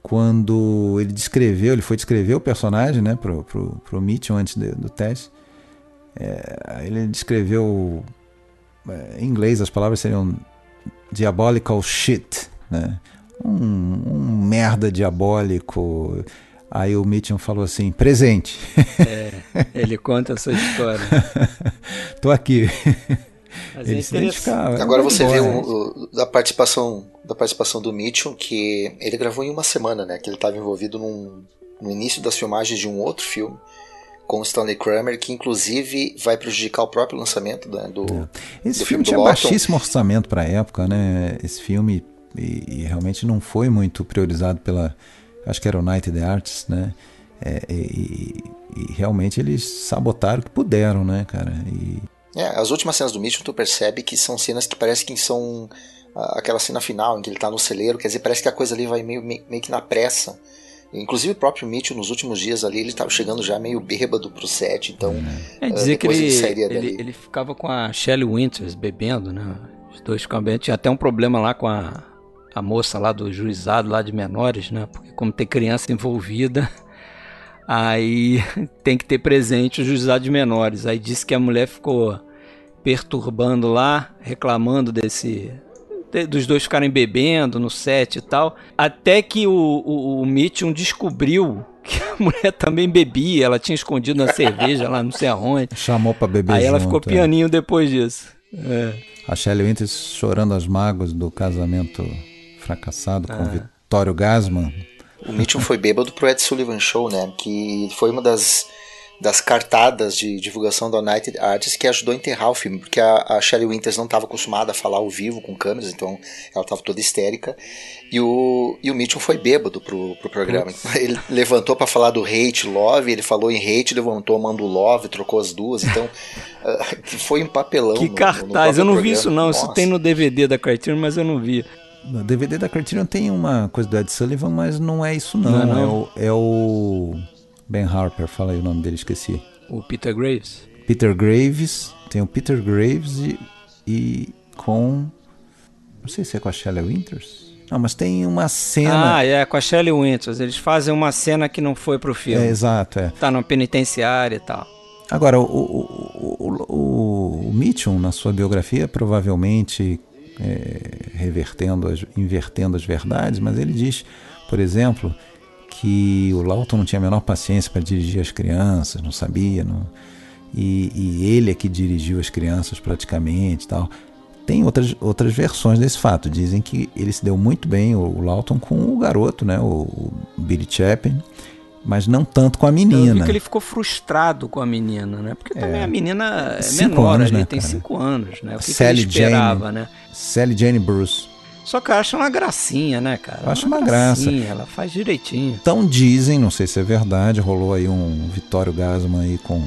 quando ele descreveu, ele foi descrever o personagem, né, pro, pro, pro Mitchell antes de, do teste. É, ele descreveu é, em inglês as palavras seriam diabolical shit, né? Um, um merda diabólico. Aí o Mitchell falou assim: presente. É, ele conta essa história. (laughs) Tô aqui. Mas ele é se identificava. Agora você vê o, o, da participação da participação do Mitchell que ele gravou em uma semana, né? Que ele estava envolvido num, no início das filmagens de um outro filme com o Stanley Kramer, que inclusive vai prejudicar o próprio lançamento né, do. É. Esse do filme, filme tinha baixíssimo orçamento para a época, né? Esse filme e, e, realmente não foi muito priorizado pela, acho que era o United Arts, né? É, e, e, realmente eles sabotaram o que puderam, né, cara? E... É, as últimas cenas do Mitchell tu percebe que são cenas que parece que são aquela cena final em que ele tá no celeiro, quer dizer, parece que a coisa ali vai meio, meio, meio que na pressa. Inclusive o próprio Mitchell nos últimos dias ali, ele estava chegando já meio bêbado pro set, então. É dizer que ele, ele, ele, ficava com a Shelley Winters bebendo, né? Os dois ficavam bebendo. Tinha até um problema lá com a, a moça lá do juizado lá de menores, né? Porque como tem criança envolvida, (laughs) aí (laughs) tem que ter presente o juizado de menores. Aí disse que a mulher ficou perturbando lá, reclamando desse dos dois ficarem bebendo no set e tal. Até que o, o, o Mitchum descobriu que a (laughs) mulher também bebia, ela tinha escondido na cerveja lá, não sei aonde. Chamou pra beber Aí junto, ela ficou é. pianinho depois disso. É. A Shelley Winters chorando as mágoas do casamento fracassado com ah. Vitório Gasman. O Mitchum foi bêbado pro Ed Sullivan Show, né? Que foi uma das das cartadas de divulgação da United Artists que ajudou a enterrar o filme, porque a, a Shelley Winters não estava acostumada a falar ao vivo com câmeras, então ela estava toda histérica. E o, e o Mitchell foi bêbado pro, pro programa. (laughs) Ele levantou para falar do hate love, ele falou em hate, levantou mando love, trocou as duas, então (laughs) uh, foi um papelão. Que no, cartaz, no eu não programa. vi isso não, Nossa. isso tem no DVD da Criterion, mas eu não vi. No DVD da Criterion tem uma coisa do Ed Sullivan, mas não é isso não, não, é, não. é o... É o Ben Harper, fala aí o nome dele, esqueci. O Peter Graves? Peter Graves, tem o Peter Graves e, e com. Não sei se é com a Shelley Winters. Não, mas tem uma cena. Ah, é, com a Shelley Winters. Eles fazem uma cena que não foi pro filme. É, exato, é. Tá no penitenciário e tal. Agora, o, o, o, o Mitchum, na sua biografia, provavelmente é, revertendo, as, invertendo as verdades, mas ele diz, por exemplo, que o Lawton não tinha a menor paciência para dirigir as crianças, não sabia, não, e, e, ele é que dirigiu as crianças praticamente tal. Tem outras, outras versões desse fato. Dizem que ele se deu muito bem, o, o Lawton, com o garoto, né, o, o Billy Chapin, mas não tanto com a menina. Vi que ele ficou frustrado com a menina, né? Porque também é. a menina é menor, anos, né, tem cara? cinco anos, né? O que, Sally que ele esperava, Jane, né? Sally Jane Bruce. Só que eu acho uma gracinha, né, cara? Eu acho uma, uma graça. Ela faz direitinho. Então dizem, não sei se é verdade, rolou aí um Vitório Gasman aí com.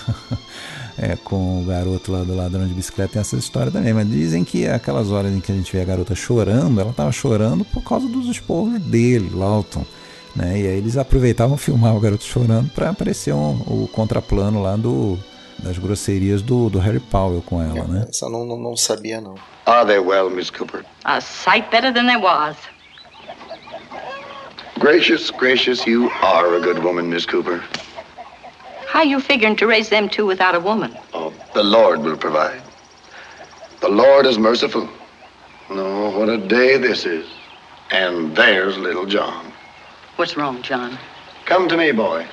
(laughs) é, com o garoto lá do ladrão de bicicleta, tem essa história também. Mas dizem que aquelas horas em que a gente vê a garota chorando, ela tava chorando por causa dos esporros dele, Lawton. Né? E aí eles aproveitavam filmar o garoto chorando para aparecer um, o contraplano lá do das grosserias do, do Harry Powell com ela, né? Essa não, não, não sabia, não. Ah, are they well, Miss Cooper? A sight better than they was. Gracious, gracious, you are a good woman, Miss Cooper. How you figuring to raise them two without a woman? Oh, the Lord will provide. The Lord is merciful. No, what a day this is. And there's little John. What's wrong, John? Come to me, boy.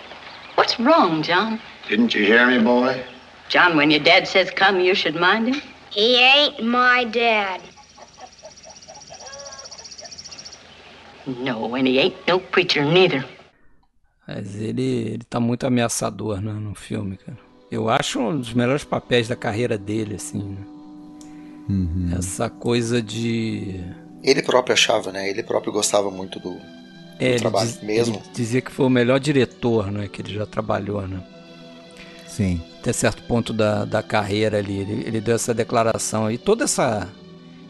What's wrong, John? Didn't you hear me, boy? John, when your dad says come, you should mind him. He ain't my dad. No, and he ain't no preacher neither. Mas ele, ele tá muito ameaçador né, no filme, cara. Eu acho um dos melhores papéis da carreira dele, assim. Né? Uhum. Essa coisa de. Ele próprio achava, né? Ele próprio gostava muito do, é, do trabalho diz, mesmo. Ele dizia que foi o melhor diretor, né? Que ele já trabalhou, né? Sim. Até certo ponto da, da carreira ali. Ele, ele deu essa declaração. E toda essa,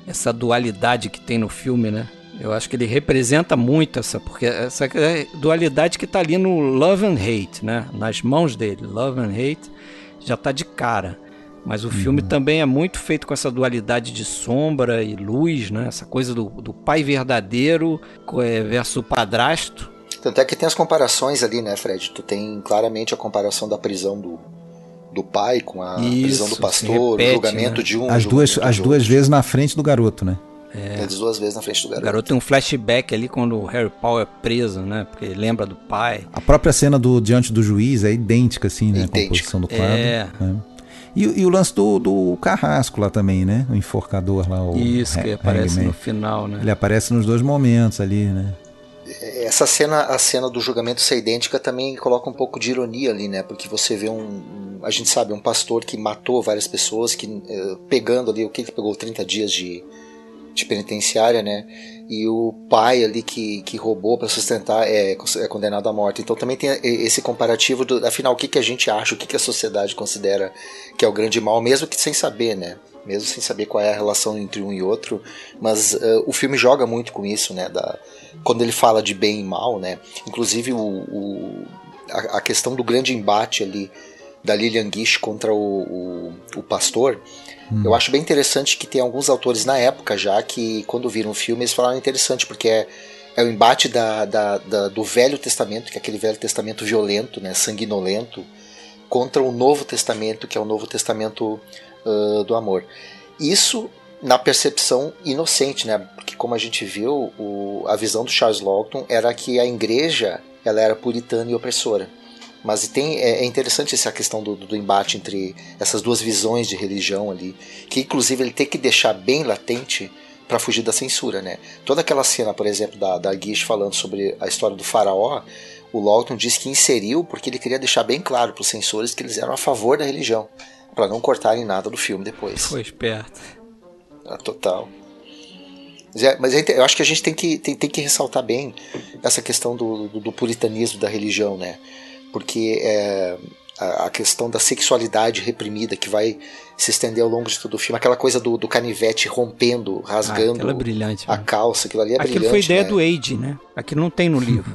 essa dualidade que tem no filme, né? Eu acho que ele representa muito essa, porque essa dualidade que está ali no Love and Hate, né? Nas mãos dele, Love and Hate já está de cara. Mas o filme também é muito feito com essa dualidade de sombra e luz, né? Essa coisa do, do pai verdadeiro é, versus o padrasto. Tanto é que tem as comparações ali, né, Fred? Tu tem claramente a comparação da prisão do, do pai com a Isso, prisão do pastor, repete, o julgamento né? de um. As duas, as duas outro. vezes na frente do garoto, né? É. As duas vezes na frente do O garoto. garoto tem um flashback ali quando o Harry Potter é preso, né? Porque ele lembra do pai. A própria cena do diante do juiz é idêntica, assim, né? Com a Idêntica. posição do quadro. É. né? E, e o lance do, do carrasco lá também, né? O enforcador lá, o Isso, que aparece Hangman. no final, né? Ele aparece nos dois momentos ali, né? Essa cena, a cena do julgamento ser idêntica também coloca um pouco de ironia ali, né? Porque você vê um, um- a gente sabe, um pastor que matou várias pessoas, que eh, pegando ali, o que que pegou 30 dias de, de penitenciária, né? E o pai ali que, que roubou para sustentar é, é condenado à morte. Então também tem esse comparativo do, afinal, o que, que a gente acha, o que, que a sociedade considera que é o grande mal, mesmo que sem saber, né? Mesmo sem saber qual é a relação entre um e outro, mas eh, o filme joga muito com isso, né? Da, quando ele fala de bem e mal, né? Inclusive o, o- a, a questão do grande embate ali da Lilian Gish contra o, o, o pastor, eu acho bem interessante que tem alguns autores na época já que quando viram o filme eles falaram interessante porque é, é o embate da, da- da- do Velho Testamento, que é aquele Velho Testamento violento, né, sanguinolento, contra o Novo Testamento, que é o Novo Testamento ah, do amor. Isso na percepção inocente, né? Porque como a gente viu, o- a visão do Charles Lawton era que a igreja ela era puritana e opressora. Mas tem, é, é interessante essa questão do, do embate entre essas duas visões de religião ali, que inclusive ele tem que deixar bem latente para fugir da censura, né? Toda aquela cena, por exemplo, da, da Gish falando sobre a história do faraó, o Lawton diz que inseriu porque ele queria deixar bem claro para os censores que eles eram a favor da religião, para não cortarem nada do filme depois. Foi esperto. Ah, total. Mas, é- mas é eu acho que a gente tem que, tem, tem que ressaltar bem essa questão do, do, do puritanismo da religião, né? Porque é, a, a questão da sexualidade reprimida que vai se estender ao longo de todo o filme, aquela coisa do, do canivete rompendo, Ah, rasgando aquela é brilhante. a né? calça, aquilo ali é Aquilo brilhante. foi ideia né? do Age, né? Aquilo não tem no (laughs) livro.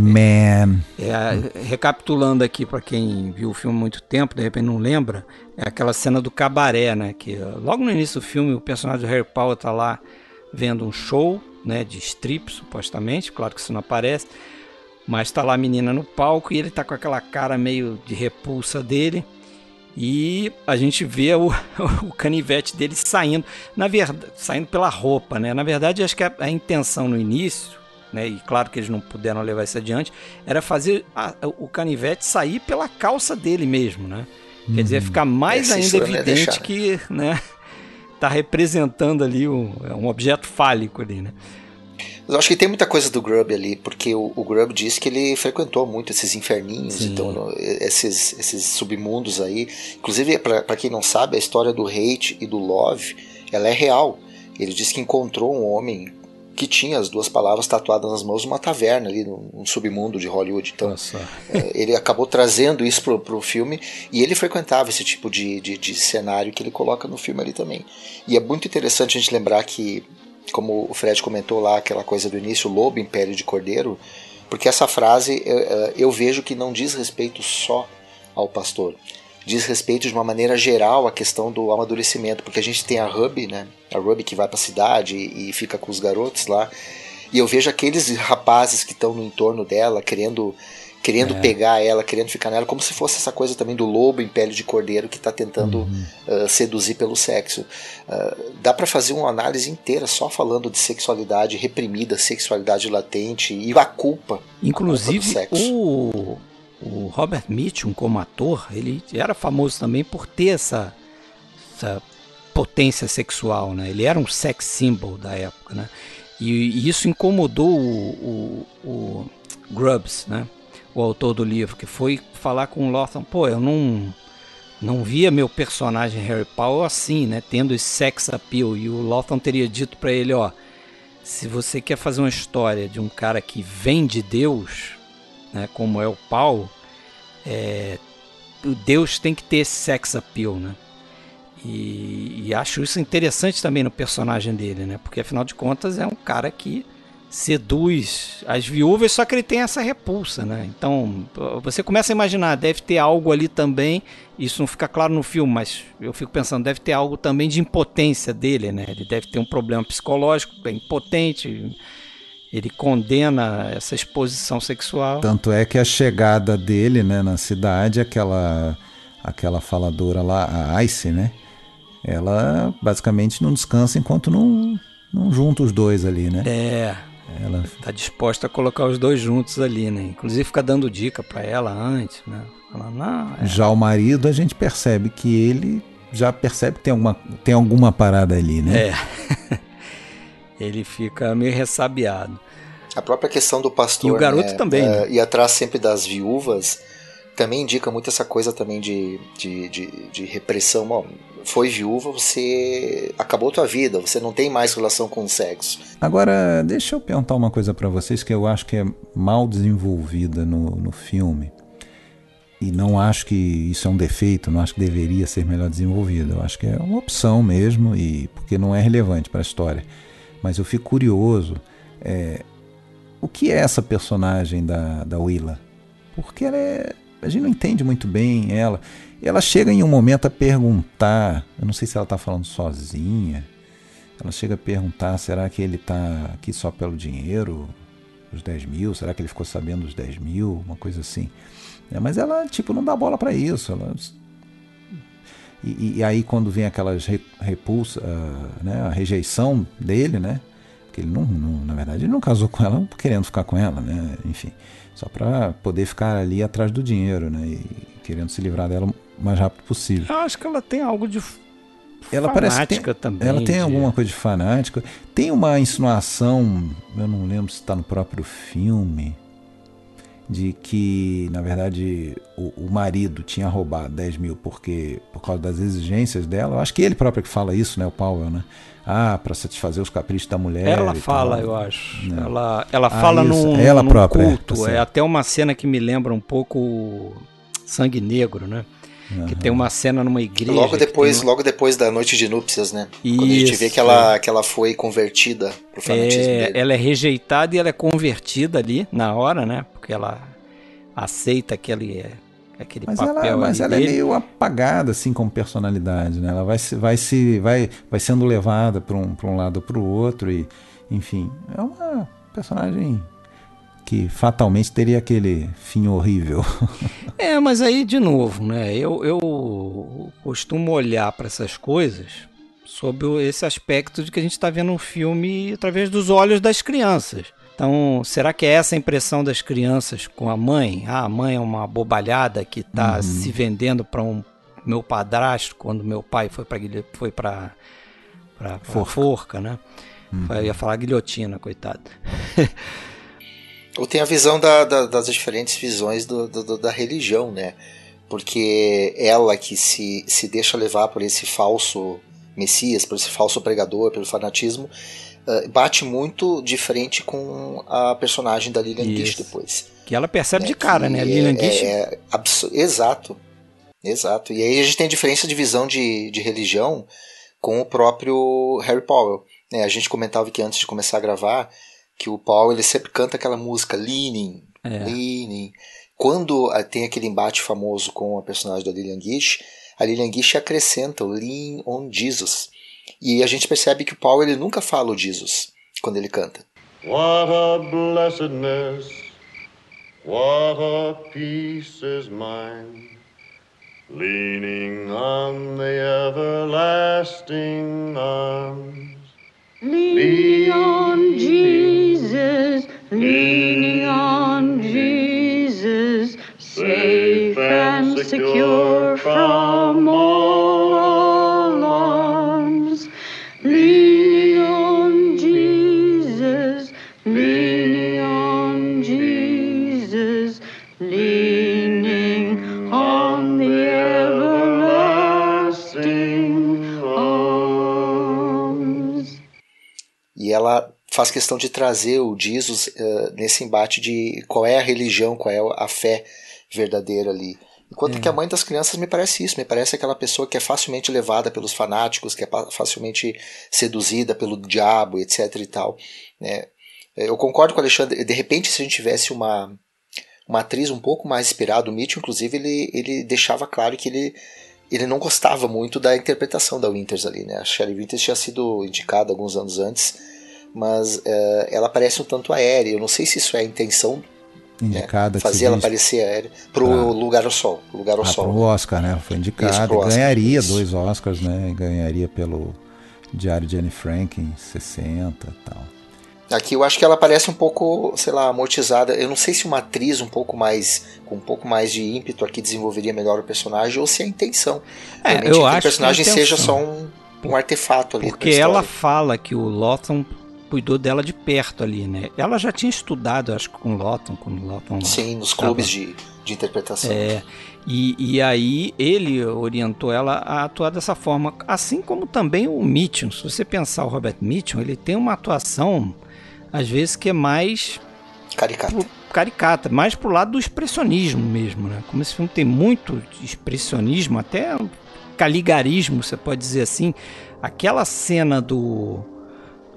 Man. É, recapitulando aqui para quem viu o filme há muito tempo, de repente não lembra, é aquela cena do cabaré, né? Que uh, logo no início do filme o personagem do Harry Potter tá lá vendo um show, né? De strip, supostamente, claro que isso não aparece, mas tá lá a menina no palco e ele tá com aquela cara meio de repulsa dele. E a gente vê o, (laughs) o canivete dele saindo, na verdade, saindo pela roupa, né? Na verdade, acho que a, a intenção no início, né? E claro que eles não puderam levar isso adiante, era fazer a- o canivete sair pela calça dele mesmo, né? Quer dizer, ficar mais É, ainda ia evidente deixar, que, né? Tá representando ali um, um objeto fálico ali, né? Mas eu acho que tem muita coisa do Grub ali, porque o, o Grub disse que ele frequentou muito esses inferninhos, Sim. então esses, esses submundos aí. Inclusive, para quem não sabe, a história do hate e do love, ela é real. Ele disse que encontrou um homem que tinha as duas palavras tatuadas nas mãos numa taverna ali, num, submundo de Hollywood. Então, é, ele acabou trazendo isso pro, pro filme e ele frequentava esse tipo de, de, de cenário que ele coloca no filme ali também. E é muito interessante a gente lembrar que, como o Fred comentou lá, aquela coisa do início, lobo, império de cordeiro, porque essa frase eu, eu vejo que não diz respeito só ao pastor. Diz respeito de uma maneira geral à questão do amadurecimento, porque a gente tem a Ruby, né? A Ruby que vai para a cidade e, e fica com os garotos lá. E eu vejo aqueles rapazes que estão no entorno dela, querendo querendo pegar ela, querendo ficar nela, como se fosse essa coisa também do lobo em pele de cordeiro que está tentando uh, seduzir pelo sexo. Uh, dá para fazer uma análise inteira só falando de sexualidade reprimida, sexualidade latente e a culpa. a culpa do Inclusive, sexo. o, o Robert Mitchum, como ator, ele era famoso também por ter essa, essa potência sexual, né? Ele era um sex symbol da época, né? E, e isso incomodou o, o, o Grubbs, né? O autor do livro, que foi falar com o Lawton, pô, eu não não via meu personagem Harry Potter assim, né? Tendo esse sex appeal. E o Lawton teria dito para ele, ó, se você quer fazer uma história de um cara que vem de Deus, né, como é o Paulo, é, Deus tem que ter esse sex appeal, né? E, e acho isso interessante também no personagem dele, né? Porque afinal de contas é um cara que seduz as viúvas, só que ele tem essa repulsa, né? Então, você começa a imaginar, deve ter algo ali também, isso não fica claro no filme, mas eu fico pensando, deve ter algo também de impotência dele, né? Ele deve ter um problema psicológico, é impotente, ele condena essa exposição sexual. Tanto é que a chegada dele, né, na cidade, aquela aquela faladora lá, a Ice, né? Ela basicamente não descansa enquanto não não junta os dois ali, né? É. Ela tá disposta a colocar os dois juntos ali, né? Inclusive fica dando dica para ela antes, né? Fala, não, é... Já o marido, a gente percebe que ele já percebe que tem alguma, tem alguma parada ali, né? É. (laughs) ele fica meio ressabiado. A própria questão do pastor. E o garoto né? também. É, né? E atrás sempre das viúvas também indica muito essa coisa também de, de, de, de repressão. Bom, foi viúva, você acabou tua vida, você não tem mais relação com o sexo. Agora, deixa eu perguntar uma coisa para vocês que eu acho que é mal desenvolvida no, no filme. E não acho que isso é um defeito, não acho que deveria ser melhor desenvolvido. Eu acho que é uma opção mesmo, e porque não é relevante para a história. Mas eu fico curioso. É, o que é essa personagem da, da Willa? Porque ela é a gente não entende muito bem ela. Ela chega em um momento a perguntar, eu não sei se ela está falando sozinha, ela chega a perguntar, será que ele está aqui só pelo dinheiro, os 10 mil, será que ele ficou sabendo dos 10 mil, uma coisa assim. É, mas ela, tipo, não dá bola para isso. Ela... E, e, aí quando vem aquelas repulsa, uh, né, a rejeição dele, né, porque ele não, não, na verdade, ele não casou com ela querendo ficar com ela, né, enfim só para poder ficar ali atrás do dinheiro, né? E querendo se livrar dela o mais rápido possível. Eu acho que ela tem algo de ela parece tem, também. Ela tem de... alguma coisa de fanática. Tem uma insinuação, eu não lembro se está no próprio filme, de que, na verdade, o, o, marido tinha roubado 10 mil porque, por causa das exigências dela. Eu acho que ele próprio que fala isso, né? O Powell, né? ah, para satisfazer os caprichos da mulher. Ela fala, tal. eu acho. Não. Ela, ela ah, fala num, ela num própria, é, culto. É, é, até uma cena que me lembra um pouco Sangue Negro, né? Uhum. Que tem uma cena numa igreja. Logo depois, logo depois da noite de núpcias, né? Isso. Quando a gente vê que ela, que ela foi convertida pro fanatismo é, dele. Ela é rejeitada e ela é convertida ali na hora, né? Porque ela aceita aquele aquele mas papel ela, mas ela dele. é meio apagada assim como personalidade, né? Ela vai se vai se vai vai sendo levada para um para um lado ou para o outro e enfim, é uma personagem que fatalmente teria aquele fim horrível. (laughs) é, mas aí de novo, né? Eu, eu costumo olhar para essas coisas sob esse aspecto de que a gente está vendo um filme através dos olhos das crianças. Então, será que é essa a impressão das crianças com a mãe? Ah, a mãe é uma bobalhada que está uhum. se vendendo para um meu padrasto quando meu pai foi para foi para forca. forca, né? Uhum. Eu ia falar guilhotina, coitado. Ou tem a visão da, da, das diferentes visões do, do, da religião, né? Porque ela que se, se deixa levar por esse falso messias, por esse falso pregador, pelo fanatismo, uh, bate muito diferente com a personagem da Lilian Gish depois. Que ela percebe né? de cara, né? A Lilian é, Gish. É, exato. Exato. E aí a gente tem a diferença de visão de, de religião com o próprio Harry Powell. Né? A gente comentava que antes de começar a gravar, que o Powell ele sempre canta aquela música Leaning, é. Leaning. Quando uh, tem aquele embate famoso com a personagem da Lilian Gish, a Lilian Gish acrescenta o Lean on Jesus. E a gente percebe que o Paul ele nunca fala o Jesus quando ele canta. What a blessedness, what a peace is mine, leaning on the everlasting arms. Leaning on Jesus, leaning on Jesus, safe and secure from all. Faz questão de trazer o Jesus uh, nesse embate de qual é a religião, qual é a fé verdadeira ali. Enquanto é. que a mãe das crianças me parece isso, me parece aquela pessoa que é facilmente levada pelos fanáticos, que é facilmente seduzida pelo diabo, etc e tal. Né? Eu concordo com o Alexandre. De repente, se a gente tivesse uma, uma atriz um pouco mais inspirada, o Mitchell, inclusive, ele, ele deixava claro que ele, ele não gostava muito da interpretação da Winters ali, né? A Shelley Winters tinha sido indicada alguns anos antes, mas é, ela parece um tanto aérea. Eu não sei se isso é a intenção indicada. Né? Fazer ela parecer aérea pro ah. Lugar ao Sol. Lugar ao ah, Sol. Pro Oscar, né? Foi indicada. Ganharia isso. dois Oscars, né? Ganharia pelo Diário de Anne Frank em 60 e tal. Aqui eu acho que ela parece um pouco, sei lá, amortizada. Eu não sei se uma atriz um pouco mais com um pouco mais de ímpeto aqui desenvolveria melhor o personagem ou se é a intenção. É, eu que acho o personagem que é seja só um, um artefato ali. Porque ela fala que o Lotham cuidou dela de perto ali, né? Ela já tinha estudado, acho que com Lotham, com Lotham. Sim, nos clubes de, de interpretação. É. E, e aí ele orientou ela a atuar dessa forma, assim como também o Mitchum. Se você pensar o Robert Mitchum, ele tem uma atuação às vezes que é mais caricata, pro, caricata, mais pro lado do expressionismo mesmo, né? Como esse filme tem muito expressionismo, até caligarismo, você pode dizer assim. Aquela cena do,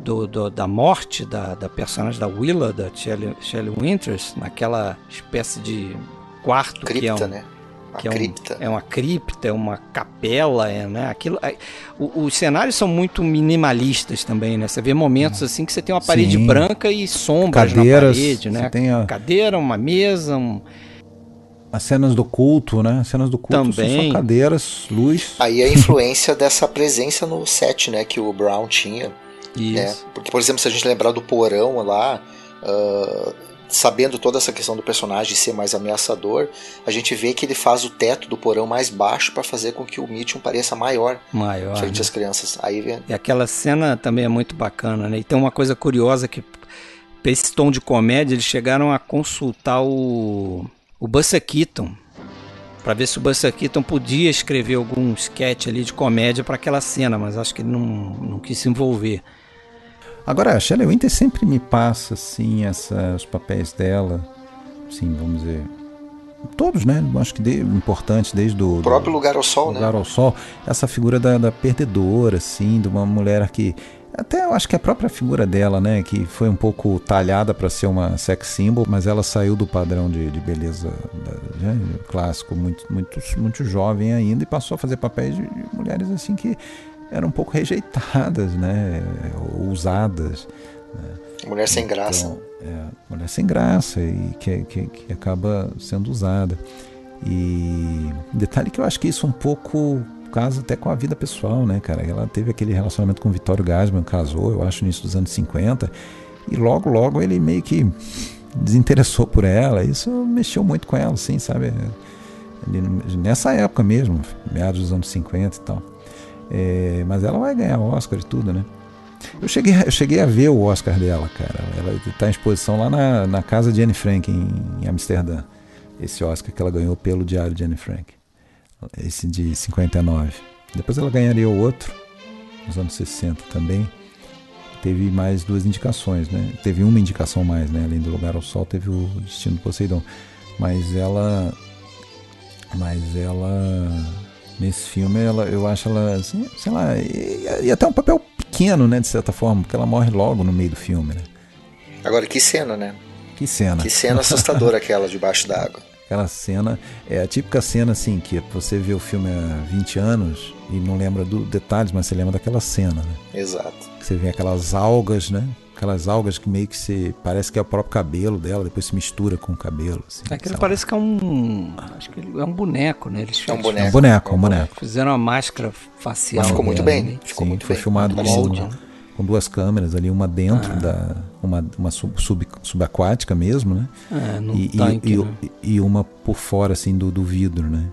do, do da morte da, da, personagem da Willa, da Shelley, Shelley Winters, naquela espécie de quarto Cripta, que é um, né? que é, um, é, uma cripta, é uma capela, é, né? Aquilo, é, o, os cenários são muito minimalistas também, né? Você vê momentos assim que você tem uma parede Sim. branca e sombras Cadeiras, na parede, né? Tem a... Cadeira, uma mesa, um... As cenas do culto, né? As cenas do culto também. são cadeiras, luz. Aí a influência dessa presença no set, né? Que o Brown tinha. Isso. Né? Porque, por exemplo, se a gente lembrar do porão lá... Uh sabendo toda essa questão do personagem ser mais ameaçador, a gente vê que ele faz o teto do porão mais baixo para fazer com que o Mitchum pareça maior, maior frente né? às crianças. Aí. E aquela cena também é muito bacana, né? E tem uma coisa curiosa que esse tom de comédia eles chegaram a consultar o o Buster Keaton para ver se o Buster Keaton podia escrever algum sketch ali de comédia para aquela cena, mas acho que ele não, não quis se envolver. Agora, a Shelley Winter sempre me passa, assim, essa, os papéis dela, assim, vamos dizer... Todos, né? Acho que de, importantes, desde o... O próprio Lugar ao Sol, Lugar né? ao Sol. Essa figura da, da perdedora, assim, de uma mulher que... Até eu acho que a própria figura dela, né, que foi um pouco talhada para ser uma sex symbol, mas ela saiu do padrão de, de beleza da, né, clássico muito, muito, muito jovem ainda e passou a fazer papéis de, de mulheres assim que eram um pouco rejeitadas, né? Usadas. Né? Mulher sem então, graça. É, mulher sem graça e que, que, que, acaba sendo usada. E detalhe que eu acho que isso um pouco casa até com a vida pessoal, né, cara? Ela teve aquele relacionamento com o Vitório Gasman, casou, eu acho, no início dos anos 50, e logo, logo ele meio que desinteressou por ela. Isso mexeu muito com ela, assim, sabe? Nessa época mesmo, meados dos anos 50 e tal. É, mas ela vai ganhar Oscar e tudo, né? Eu cheguei, eu cheguei a ver o Oscar dela, cara. Ela está em exposição lá na, na casa de Anne Frank, em, em, Amsterdã. Esse Oscar que ela ganhou pelo Diário de Anne Frank. Esse de 59. Depois ela ganharia o outro, nos anos 60 também. Teve mais duas indicações, né? Teve uma indicação mais, né? Além do Lugar ao Sol, teve o Destino do Poseidon. Mas ela. Mas ela nesse filme, ela, eu acho ela, assim, sei lá, e, e, até um papel pequeno, né, de certa forma, porque ela morre logo no meio do filme, né? Agora, que cena, né? Que cena. Que cena assustadora aquela debaixo d'água. (laughs) Aquela cena, é a típica cena, assim, que você vê o filme há 20 anos e não lembra dos detalhes, mas você lembra daquela cena, né? Exato. Você vê aquelas algas, né? Aquelas algas que meio que se. Parece que é o próprio cabelo dela, depois se mistura com o cabelo. Assim, Aquilo parece lá. que é um. Acho que é um boneco, né? Eles é um boneco. É um boneco, é um boneco. Fizeram uma máscara facial. Mas ficou muito bem. Né? Ficou Sim, muito foi bem. filmado com, molde, com duas câmeras ali, uma dentro ah. da. Uma, uma sub, sub, subaquática mesmo, né? É, no e, tanque, e, né? e, e uma por fora, assim, do, do vidro, né?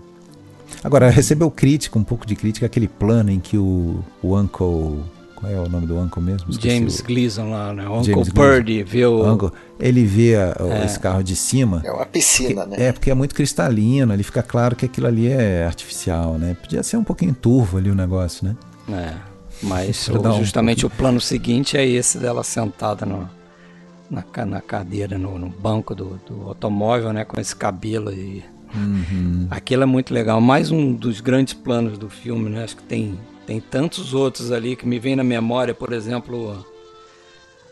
Agora, (laughs) recebeu crítica, um pouco de crítica, aquele plano em que o, o Uncle qual é o nome do Uncle mesmo? Esqueci James o... Gleason lá, né? Uncle James Purdy vê o. Uncle, ele vê a, é. esse carro de cima. É uma piscina, porque, né? É, porque é muito cristalino, ali fica claro que aquilo ali é artificial, né? Podia ser um pouquinho turvo ali o negócio, né? É. Mas o, justamente um o plano seguinte é esse dela sentada no, na, na cadeira, no, no banco do, do, automóvel, né? Com esse cabelo e. Uhum. Aquilo é muito legal. Mais um dos grandes planos do filme, né? Acho que tem tem tantos outros ali que me vem na memória, por exemplo,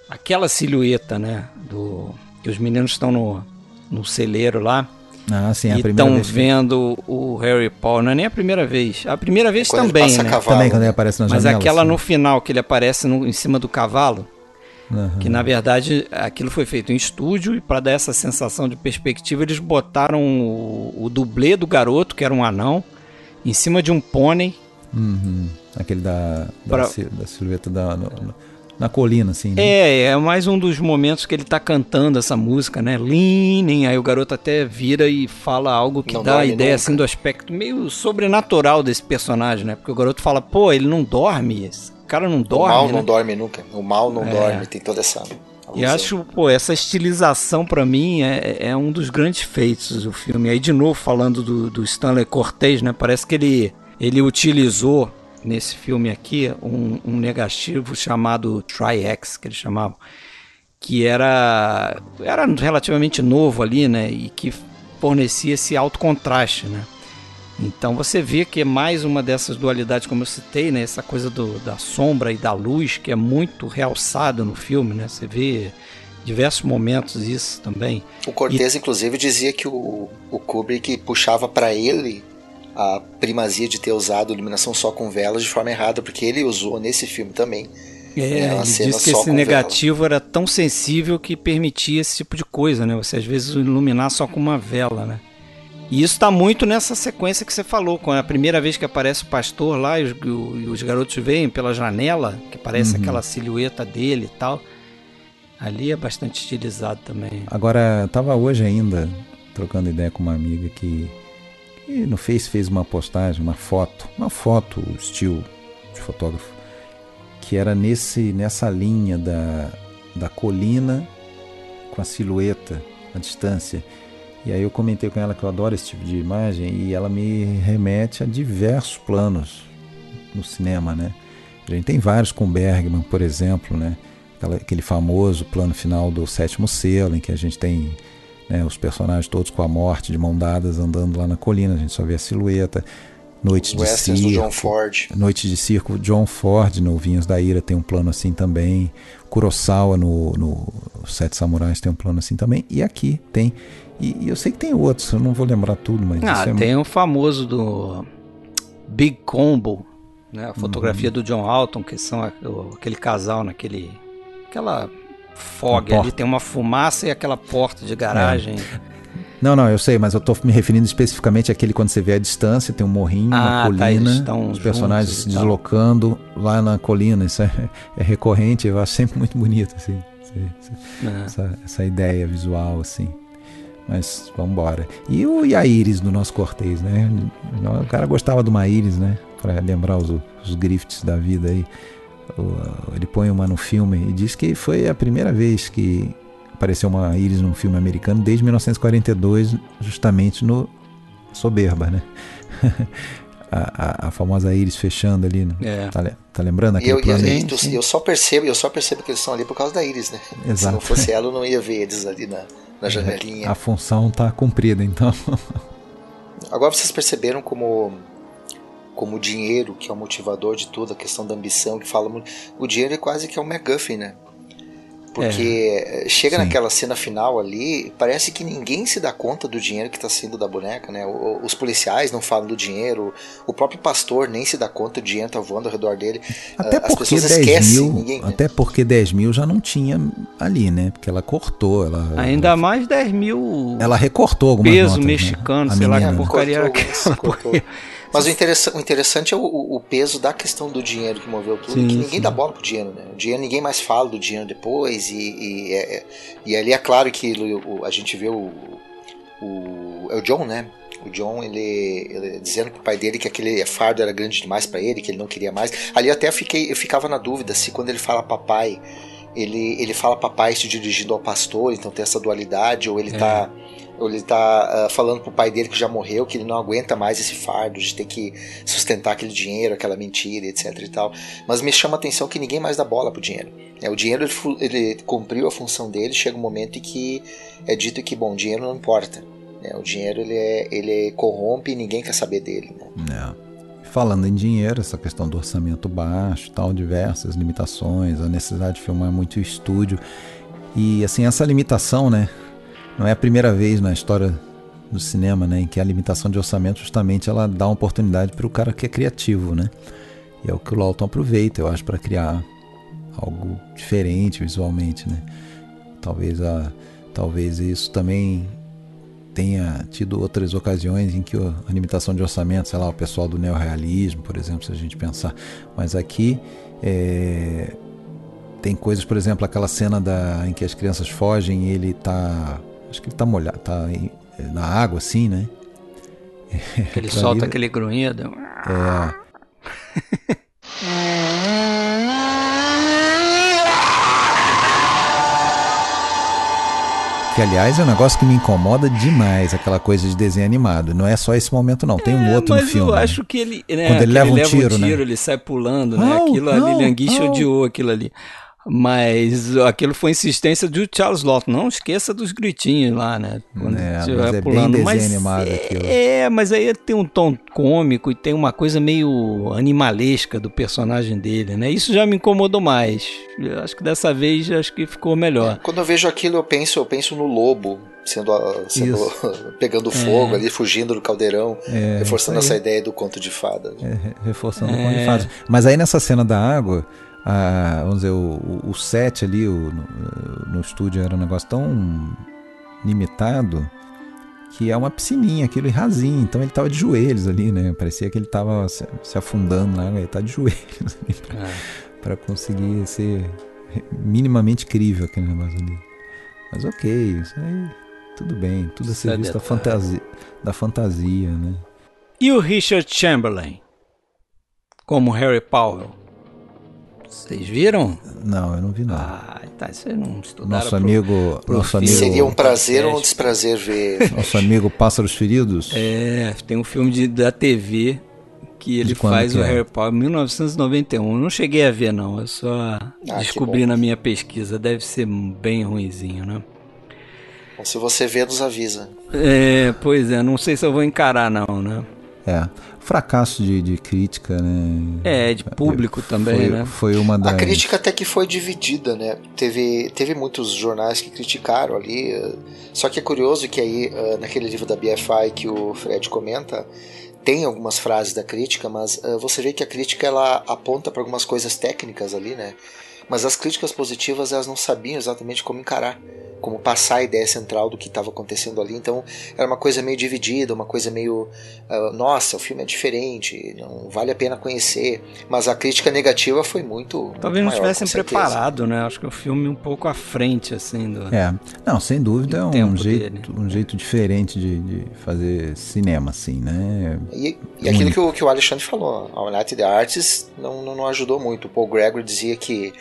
aquela silhueta, né? Do, que os meninos estão no, no celeiro lá. Ah, sim, é a e primeira estão que- vendo o Harry Potter. Não é nem a primeira vez. A primeira vez Quando ele também, né? Também quando ele aparece na Mas janela. aquela assim. no final, que ele aparece no- em cima do cavalo, Aham. que na verdade aquilo foi feito em estúdio e para dar essa sensação de perspectiva eles botaram o, o dublê do garoto, que era um anão, em cima de um pônei. Uhum. Aquele da, da, Pra- da silhueta da, no- no- na colina, assim, né? É, é mais um dos momentos que ele tá cantando essa música, né? Leaning, aí o garoto até vira e fala algo que Não dá a ideia nunca. assim do aspecto meio sobrenatural desse personagem, né? Porque o garoto fala, pô, ele não dorme, esse cara não O dorme. mal né? não dorme nunca. O mal não É. dorme. Tem toda essa. E acho, pô, essa estilização pra mim é, é um dos grandes feitos do filme. Aí de novo falando do, do Stanley Cortez, né? Parece que ele, ele utilizou nesse filme aqui um, um negativo chamado Tri-X, que eles chamavam, que era era relativamente novo ali, né? E que fornecia esse alto contraste, né? Então você vê que é mais uma dessas dualidades, como eu citei, né? Essa coisa do, da sombra e da luz, que é muito realçado no filme, né? Você vê diversos momentos isso também. O Cortez, inclusive, dizia que o, o Kubrick puxava para ele a primazia de ter usado iluminação só com velas de forma errada, porque ele usou nesse filme também. É, É, uma ele cena disse que só esse negativo era tão sensível que permitia esse tipo de coisa, né? Você às vezes iluminar só com uma vela, né? E isso tá muito nessa sequência que você falou, com a primeira vez que aparece o pastor lá e os, e os garotos veem pela janela, que aparece Uhum. aquela silhueta dele e tal. Ali é bastante estilizado também. Agora, eu tava hoje ainda trocando ideia com uma amiga que, que no Face fez uma postagem, uma foto, uma foto, estilo de fotógrafo, que era nesse, nessa linha da, da colina com a silhueta, a distância. E aí eu comentei com ela que eu adoro esse tipo de imagem e ela me remete a diversos planos no cinema, né? A gente tem vários com Bergman, por exemplo, né? Aquele famoso plano final do Sétimo Selo, em que a gente tem né, os personagens todos com a morte de mão dadas andando lá na colina, a gente só vê a silhueta. Noites de Westerns do circo. John Ford. Noite de Circo, John Ford no Vinhos da Ira tem um plano assim também. Kurosawa no, no Sete Samurais tem um plano assim também. E aqui tem. E, e eu sei que tem outros, eu não vou lembrar tudo, mas Ah, isso é tem o famoso do Big Combo, né? A Uhum. fotografia do John Alton, que são aquele casal naquele. aquela fog Uma ali, tem uma fumaça e aquela porta de garagem. Não, não, eu sei, mas eu tô me referindo especificamente àquele quando você vê a distância, tem um morrinho, uma Ah, tá, colina, estão os personagens se deslocando lá na colina. Isso é, é recorrente, eu acho sempre muito bonito, assim, esse- né? essa, essa ideia visual, assim. Mas vamos embora. E o e a Iris do nosso Cortez, né? O cara gostava de uma Iris, né? Pra lembrar os, os grifts da vida aí. Ele põe uma no filme e diz que foi a primeira vez que apareceu uma Iris num filme americano desde 1942, justamente no Soberba, né? (laughs) a, a- a famosa Iris fechando ali. né? É. Tá, tá lembrando aquele eu, plano? Eu- eu- eu só percebo, eu só percebo que eles estão ali por causa da Iris, né? Se Exato. não fosse ela, eu não ia ver eles ali na, na janelinha. A função tá cumprida, então. Agora vocês perceberam como como o dinheiro, que é o motivador de tudo, a questão da ambição, que fala muito. O dinheiro é quase que é um MacGuffin, né? Porque eh, chega Sim. naquela cena final ali, parece que ninguém se dá conta do dinheiro que está saindo da boneca, né? O- Os policiais não falam do dinheiro, o próprio pastor nem se dá conta, o dinheiro tá voando ao redor dele. Até As porque pessoas 10 esquecem, mil, ninguém- né? até porque 10 mil já não tinha ali, né? Porque ela cortou, ela Ainda mais 10 mil ela recortou algumas peso notas, né? mexicano, A sei lá que menina. porcaria era aquela. cortou. Mas o, interessa- o interessante é o, o- peso da questão do dinheiro que moveu tudo, Sim, que ninguém sim. dá bola pro dinheiro, né? O dinheiro ninguém mais fala do dinheiro depois, e, e, é- é- e ali é claro que a gente vê o, o. É o John, né? O John, ele, ele dizendo pro pai dele que aquele fardo era grande demais para ele, que ele não queria mais. Ali eu até fiquei, eu ficava na dúvida se quando ele fala papai, ele, ele fala papai se dirigindo ao pastor, então tem essa dualidade, ou ele É. tá ele tá ah, falando pro pai dele que já morreu, que ele não aguenta mais esse fardo de ter que sustentar aquele dinheiro, aquela mentira, etc e tal. Mas me chama a atenção que ninguém mais dá bola pro dinheiro. É, o dinheiro ele, ele cumpriu a função dele, chega um momento em que é dito que, bom, dinheiro não importa. né? O dinheiro ele, é, ele corrompe e ninguém quer saber dele. né? Não. falando em dinheiro, essa questão do orçamento baixo, tal, diversas limitações, a necessidade de filmar muito estúdio. E assim, essa limitação, né? Não é a primeira vez na história do cinema, né, em que a limitação de orçamento justamente ela dá uma oportunidade para o cara que é criativo, né? E é o que o Lawton aproveita, eu acho, para criar algo diferente visualmente, né? Talvez a talvez isso também tenha tido outras ocasiões em que a limitação de orçamento, sei lá, o pessoal do neorrealismo, por exemplo, se a gente pensar, mas aqui é, tem coisas, por exemplo, aquela cena da, em que as crianças fogem e ele tá, acho que ele tá molhado, tá na água assim, né? (laughs) Ele solta ali, aquele grunhido. É. (laughs) Que, aliás, é um negócio que me incomoda demais, aquela coisa de desenho animado. Não é só esse momento, não. Tem um é, outro no filme. Mas eu acho que ele. Né, Quando ele leva, um, tiro, um tiro, né? ele sai pulando, né? Aquilo, não, a Lilian Guiche odiou aquilo ali. Mas aquilo foi insistência do Charles Lawton. Não esqueça dos gritinhos lá, né? Quando é, mas é pulando. bem mas animado é, aquilo. É, mas aí tem um tom cômico e tem uma coisa meio animalesca do personagem dele, né? Isso já me incomodou mais. Eu acho que dessa vez acho que ficou melhor. É, quando eu vejo aquilo, eu penso, eu penso no lobo sendo, sendo (laughs) pegando fogo é. ali, fugindo do caldeirão, é, reforçando essa ideia do conto de fadas. É, reforçando o conto de fadas. Mas aí nessa cena da água, a, vamos dizer, o, o set ali o, no, no estúdio era um negócio tão limitado que é uma piscininha, aquilo rasinho, então ele tava de joelhos ali, né? Parecia que ele tava se, se afundando na água, ele tá de (laughs) joelhos ali para é. conseguir ser minimamente crível aquele negócio ali. Mas ok, isso aí tudo bem, tudo a serviço da fantasia, da fantasia, né? E o Richard Chamberlain como Harry Powell? Vocês viram? Não, eu não vi não. Ah, tá. Você não estudaram Nosso amigo, pro nosso amigo. Seria um prazer ou um desprazer ver. (laughs) Nosso amigo Pássaros Feridos. É, tem um filme de, da TV que ele faz que o é? Harry Potter 1991. Eu não cheguei a ver não, eu só ah, descobri na minha pesquisa. Deve ser bem ruinzinho, né? Bom, se você vê, nos avisa. É, pois é, não sei se eu vou encarar não, né? É fracasso de, de crítica, né? É, de público também, foi, né? Foi uma das... A crítica até que foi dividida, né? Teve, teve muitos jornais que criticaram ali. Eh, só que é curioso que aí, eh, naquele livro da BFI que o Fred comenta, tem algumas frases da crítica, mas eh, você vê que a crítica ela aponta para algumas coisas técnicas ali, né? Mas as críticas positivas elas não sabiam exatamente como encarar como passar a ideia central do que estava acontecendo ali. Então era uma coisa meio dividida, uma coisa meio uh, nossa, o filme é diferente, não vale a pena conhecer. Mas a crítica negativa foi muito. Talvez muito não estivessem preparado, né? Acho que o filme um pouco à frente assim do. É, não, sem dúvida é um jeito, um jeito diferente de, de, fazer cinema, assim, né? E, e aquilo que o, que o Alexandre falou, a United Arts não, não, não ajudou muito. O Paul Gregor dizia que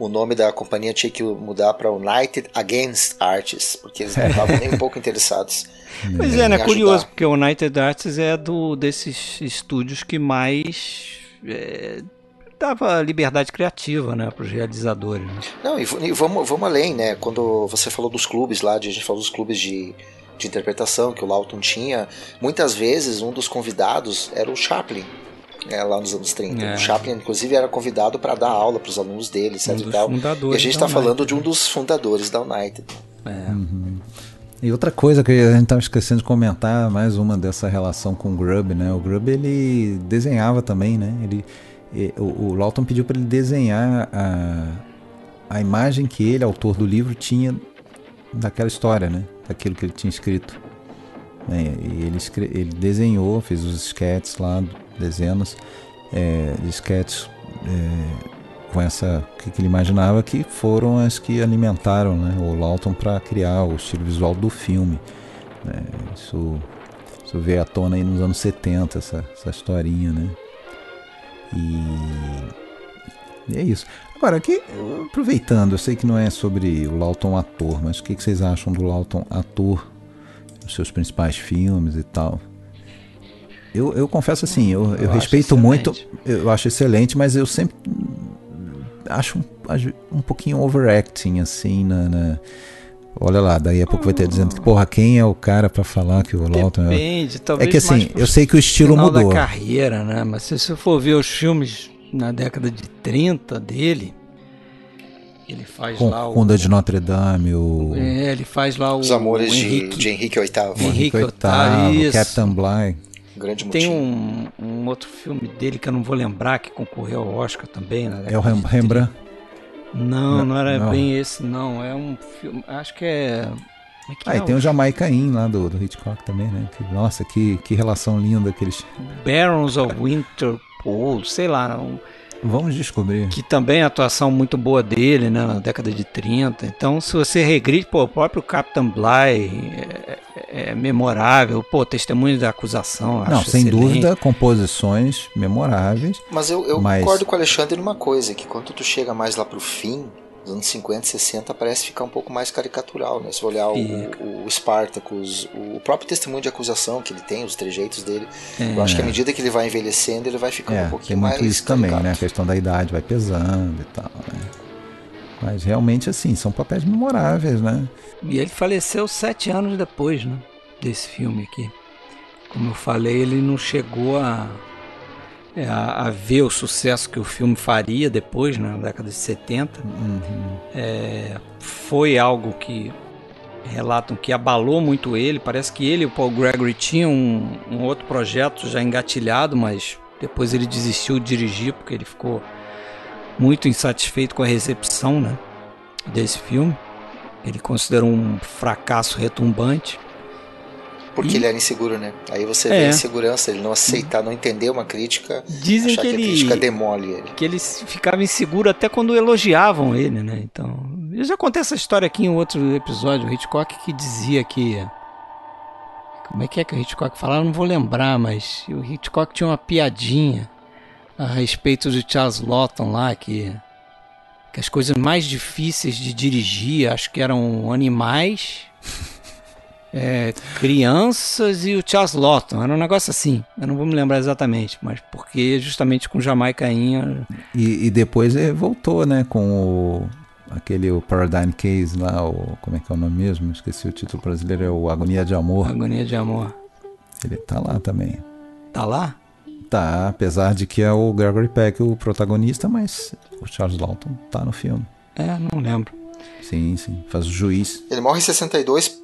o nome da companhia tinha que mudar para United Against Artists, porque eles não estavam nem um pouco interessados. (laughs) Pois é, né? Curioso, porque o United Artists é do desses estúdios que mais é, dava liberdade criativa, né, para os realizadores. Né? Não, e, e, vamos, vamos além, né? Quando você falou dos clubes lá, a gente falou dos clubes de, de interpretação que o Lawton tinha, muitas vezes um dos convidados era o Chaplin é, lá nos anos 30. É. O Chaplin, inclusive, era convidado para dar aula para os alunos dele, certo? Um e, tal. e a gente está falando de um dos fundadores da United. É. Uhum. E outra coisa que a gente estava esquecendo de comentar, mais uma dessa relação com o Grubb, né? O Grubb ele desenhava também, né? Ele, o, o Lawton pediu para ele desenhar a, a imagem que ele, autor do livro, tinha daquela história, né? Daquilo que ele tinha escrito. É, e ele, ele desenhou, fez os sketches lá dezenas é, de sketches é, com essa que, ele imaginava que foram as que alimentaram né, o Lawton para criar o estilo visual do filme. Né? Isso, isso veio à tona aí nos anos 70, essa, essa historinha, né? E, e é isso. Agora, aqui, aproveitando, eu sei que não é sobre o Lawton ator, mas o que, que vocês acham do Lawton ator, os seus principais filmes e tal? Eu, eu confesso assim, eu, eu, eu respeito muito, eu acho excelente, mas eu sempre acho um, um pouquinho overacting, assim, na, na Olha lá, daí a pouco vai ter dizendo que, porra, quem é o cara pra falar que o Lawton é. Depende, talvez É que assim, eu sei que o estilo final mudou. da carreira, né? Mas se você for ver os filmes na década de 30 dele, ele faz Com lá o. Conda de Notre Dame, o É, ele faz lá o. Os Amores o de, Henrique, de Henrique VIII. Henrique VIII. Captain Bligh. Grande Tem um, um outro filme dele que eu não vou lembrar, que concorreu ao Oscar também. Na É o década Rem- de 30. Rembrandt. Não, Não, não era não. bem esse, não. É um filme. Acho que é. É que Ah, é e tem o o Jamaica Inn lá do, do Hitchcock também, né? Que- nossa, que, que relação linda que eles. Barons of Winterpool, sei lá. um- Vamos descobrir. que também é atuação muito boa dele, né, na década de 30. Então, se você regride, pô, o próprio Captain Bligh é, é- é memorável, pô, testemunho da acusação, Não, sem excelente. dúvida, composições memoráveis. Mas eu, eu Mas- concordo com o Alexandre numa coisa, que quando tu chega mais lá pro fim, dos anos 50 e 60, parece ficar um pouco mais caricatural, né? Se você olhar o, o, o Spartacus, o próprio testemunho de acusação que ele tem, os trejeitos dele, É. eu acho que à medida que ele vai envelhecendo, ele vai ficando É, um tem pouquinho muito mais isso também, caricato. né? A questão da idade vai pesando e tal, né? Mas realmente, assim, são papéis memoráveis, né? E ele faleceu sete anos depois, né, desse filme aqui. Como eu falei, ele não chegou a, a, a ver o sucesso que o filme faria depois, né, na década de 70. É, foi algo que relatam que abalou muito ele. Parece que ele e o Paul Gregory tinham um, um outro projeto já engatilhado, mas depois ele desistiu de dirigir porque ele ficou muito insatisfeito com a recepção né, desse filme. Ele considerou um fracasso retumbante. Porque E- ele era inseguro, né? Aí você É. vê a insegurança, ele não aceitar, não entender uma crítica, Dizem achar que que, a crítica demole ele. que ele ficava inseguro até quando elogiavam ele, né? Então, eu já contei essa história aqui em outro episódio, o Hitchcock que dizia que como é que é que o Hitchcock falava? Não vou lembrar, mas o Hitchcock tinha uma piadinha a respeito de Charles Lawton lá que que as coisas mais difíceis de dirigir, acho que eram animais, (laughs) é, crianças e o Charles Lawton. Era um negócio assim. Eu não vou me lembrar exatamente, mas porque justamente com Jamaicainha. E, e depois ele voltou, né? Com o, aquele o Paradigm Case lá, o, como é que é o nome mesmo? Esqueci o título brasileiro, é o Agonia de Amor. Agonia de Amor. Ele tá lá também. Tá lá? Tá, apesar de que é o Gregory Peck o protagonista, mas o Charles Lawton tá no filme. É, não lembro. Sim, sim. Faz o juiz. Ele morre em 62,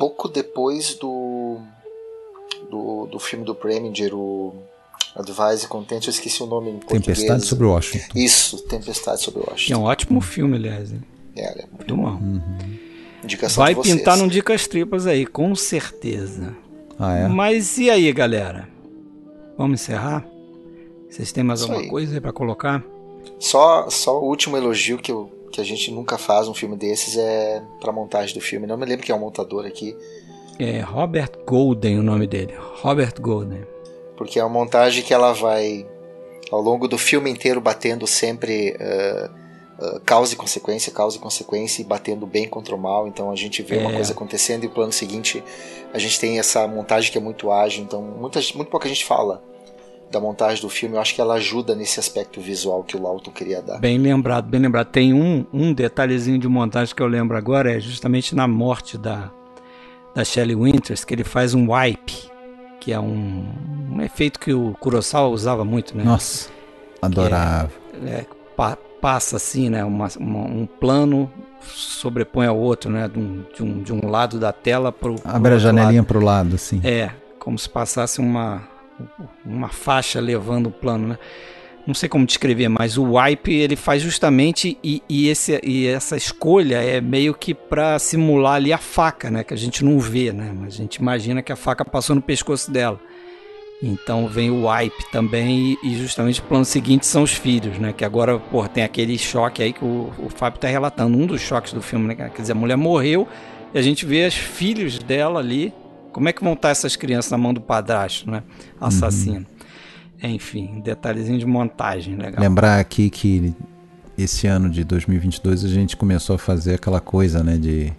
pouco depois do do, do filme do Preminger, o Advise Content, eu esqueci o nome em português. Tempestade sobre Washington. Isso, Tempestade sobre Que é Washington. um ótimo filme, aliás. hein? É, é Muito bom. indicação Vai de vocês. pintar num Dicas Tripas aí, com certeza. Ah, é? Mas e aí, galera? Vamos encerrar? Vocês têm mais Isso alguma aí. coisa aí pra colocar? Só, só o último elogio que, eu, que a gente nunca faz um filme desses é pra montagem do filme. Não me lembro quem é o montador aqui, É Robert Golden o nome dele. Robert Golden. porque é uma montagem que ela vai ao longo do filme inteiro batendo sempre ah, ah, causa e consequência, causa e consequência e batendo bem contra o mal. Então a gente vê uma É. coisa acontecendo e o plano seguinte a gente tem essa montagem que é muito ágil. Então muita, muito pouca gente fala da montagem do filme. Eu acho que ela ajuda nesse aspecto visual que o Lawton queria dar. Bem lembrado, bem lembrado. Tem um, um detalhezinho de montagem que eu lembro agora, é justamente na morte da, da Shelley Winters, que ele faz um wipe, que é um, um efeito que o Kurosawa usava muito, né? Nossa, adorava. É, pa- passa assim, né? uma- uma- um plano sobrepõe ao outro, né? De um, de um, de um lado da tela para o Abre a janelinha pro lado, assim. É, como se passasse uma, uma faixa levando o plano, né? Não sei como descrever, mas o wipe ele faz justamente e, e, esse, e essa escolha é meio que para simular ali a faca, né? Que a gente não vê, né? Mas a gente imagina que a faca passou no pescoço dela. Então vem o wipe também e, justamente o plano seguinte são os filhos, né? Que agora, pô, tem aquele choque aí que o, o Fábio tá relatando, um dos choques do filme, né? Quer dizer, a mulher morreu e a gente vê os filhos dela ali. Como é que vão estar essas crianças na mão do padrasto, né? Assassino. Enfim, um detalhezinho de montagem, legal. Lembrar aqui que esse ano de 2022 a gente começou a fazer aquela coisa, né, de,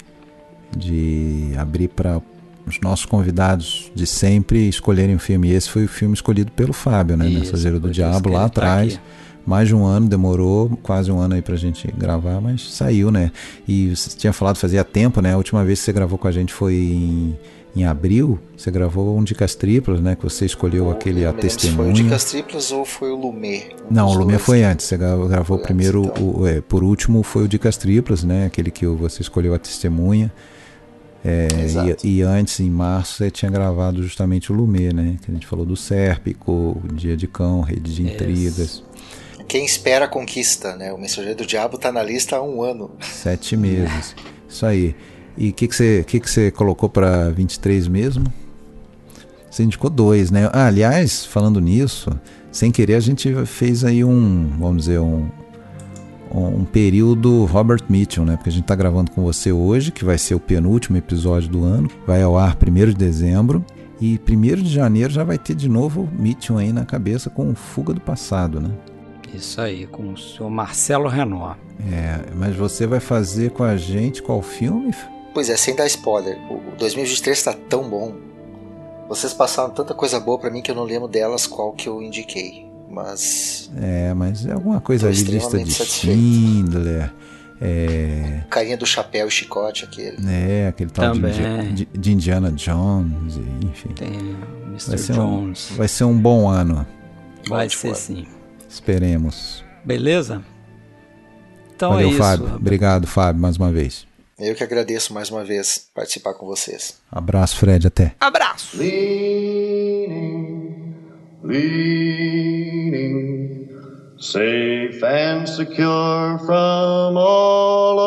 de abrir para os nossos convidados de sempre escolherem um filme. E esse foi o filme escolhido pelo Fábio, né, Isso, Mensageiro do Diabo, lá tá atrás. aqui. mais de um ano, demorou quase um ano aí pra gente gravar, mas saiu, né? E você tinha falado fazia tempo, né? A última vez que você gravou com a gente foi em, em abril. Você gravou um Dicas Triplas, né? Que você escolheu aquele A Testemunha. Foi o Dicas Triplas ou foi o Lumê? Não, o Lumê foi antes. Você gravou primeiro, antes, então. o, é, por último foi o Dicas Triplas, né? Aquele que você escolheu A Testemunha. É, e, e, antes, em março, você tinha gravado justamente o Lumê, né? Que a gente falou do Sérpico, Dia de Cão, Rede de Intrigas. Quem espera conquista, né? O Mensageiro do Diabo está na lista há um ano. Sete meses. (laughs) Isso aí. E o que, que, você, que, que você colocou para 23 mesmo? Você indicou dois, né? Ah, aliás, falando nisso, sem querer a gente fez aí um, vamos dizer, um, um período Robert Mitchell, né? Porque a gente está gravando com você hoje, que vai ser o penúltimo episódio do ano, vai ao ar 1 de dezembro. E 1 de janeiro já vai ter de novo Mitchell aí na cabeça com Fuga do Passado, né? Isso aí, com o senhor Marcelo Renó. É, mas você vai fazer com a gente qual filme? Pois é, sem dar spoiler. O 2023 está tão bom. Vocês passaram tanta coisa boa para mim que eu não lembro delas qual que eu indiquei. Mas. É, mas é alguma coisa ali, lista de Schindler. É... Carinha do chapéu e chicote, aquele. É, aquele tal de, de, Indiana Jones, enfim. Tem Mr. Vai Jones. Um, vai ser um bom ano. Vai ser sim. Esperemos. Beleza? Então Valeu, é isso. Fábio. Obrigado, Fábio, mais uma vez. Eu que agradeço mais uma vez participar com vocês. Abraço, Fred, até. Abraço. Leaning, leaning, safe and secure from all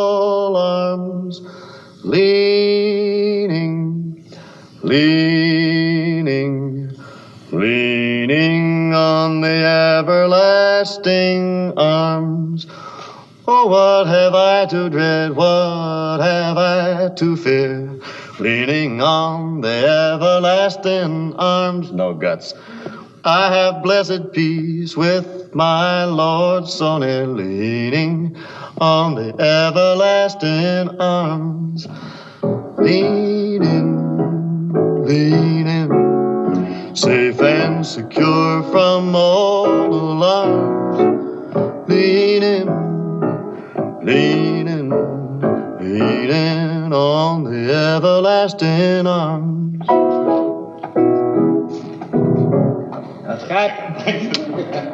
alarms. Leaning, leaning, leaning on the everlasting arms. Oh, what have I to dread? What have I to fear? Leaning on the everlasting arms, no guts. I have blessed peace with my Lord so near, leaning on the everlasting arms. Leaning, leaning, safe and secure from all alarms. Leaning leaning, leaning on the everlasting arms. That's Cut. (laughs)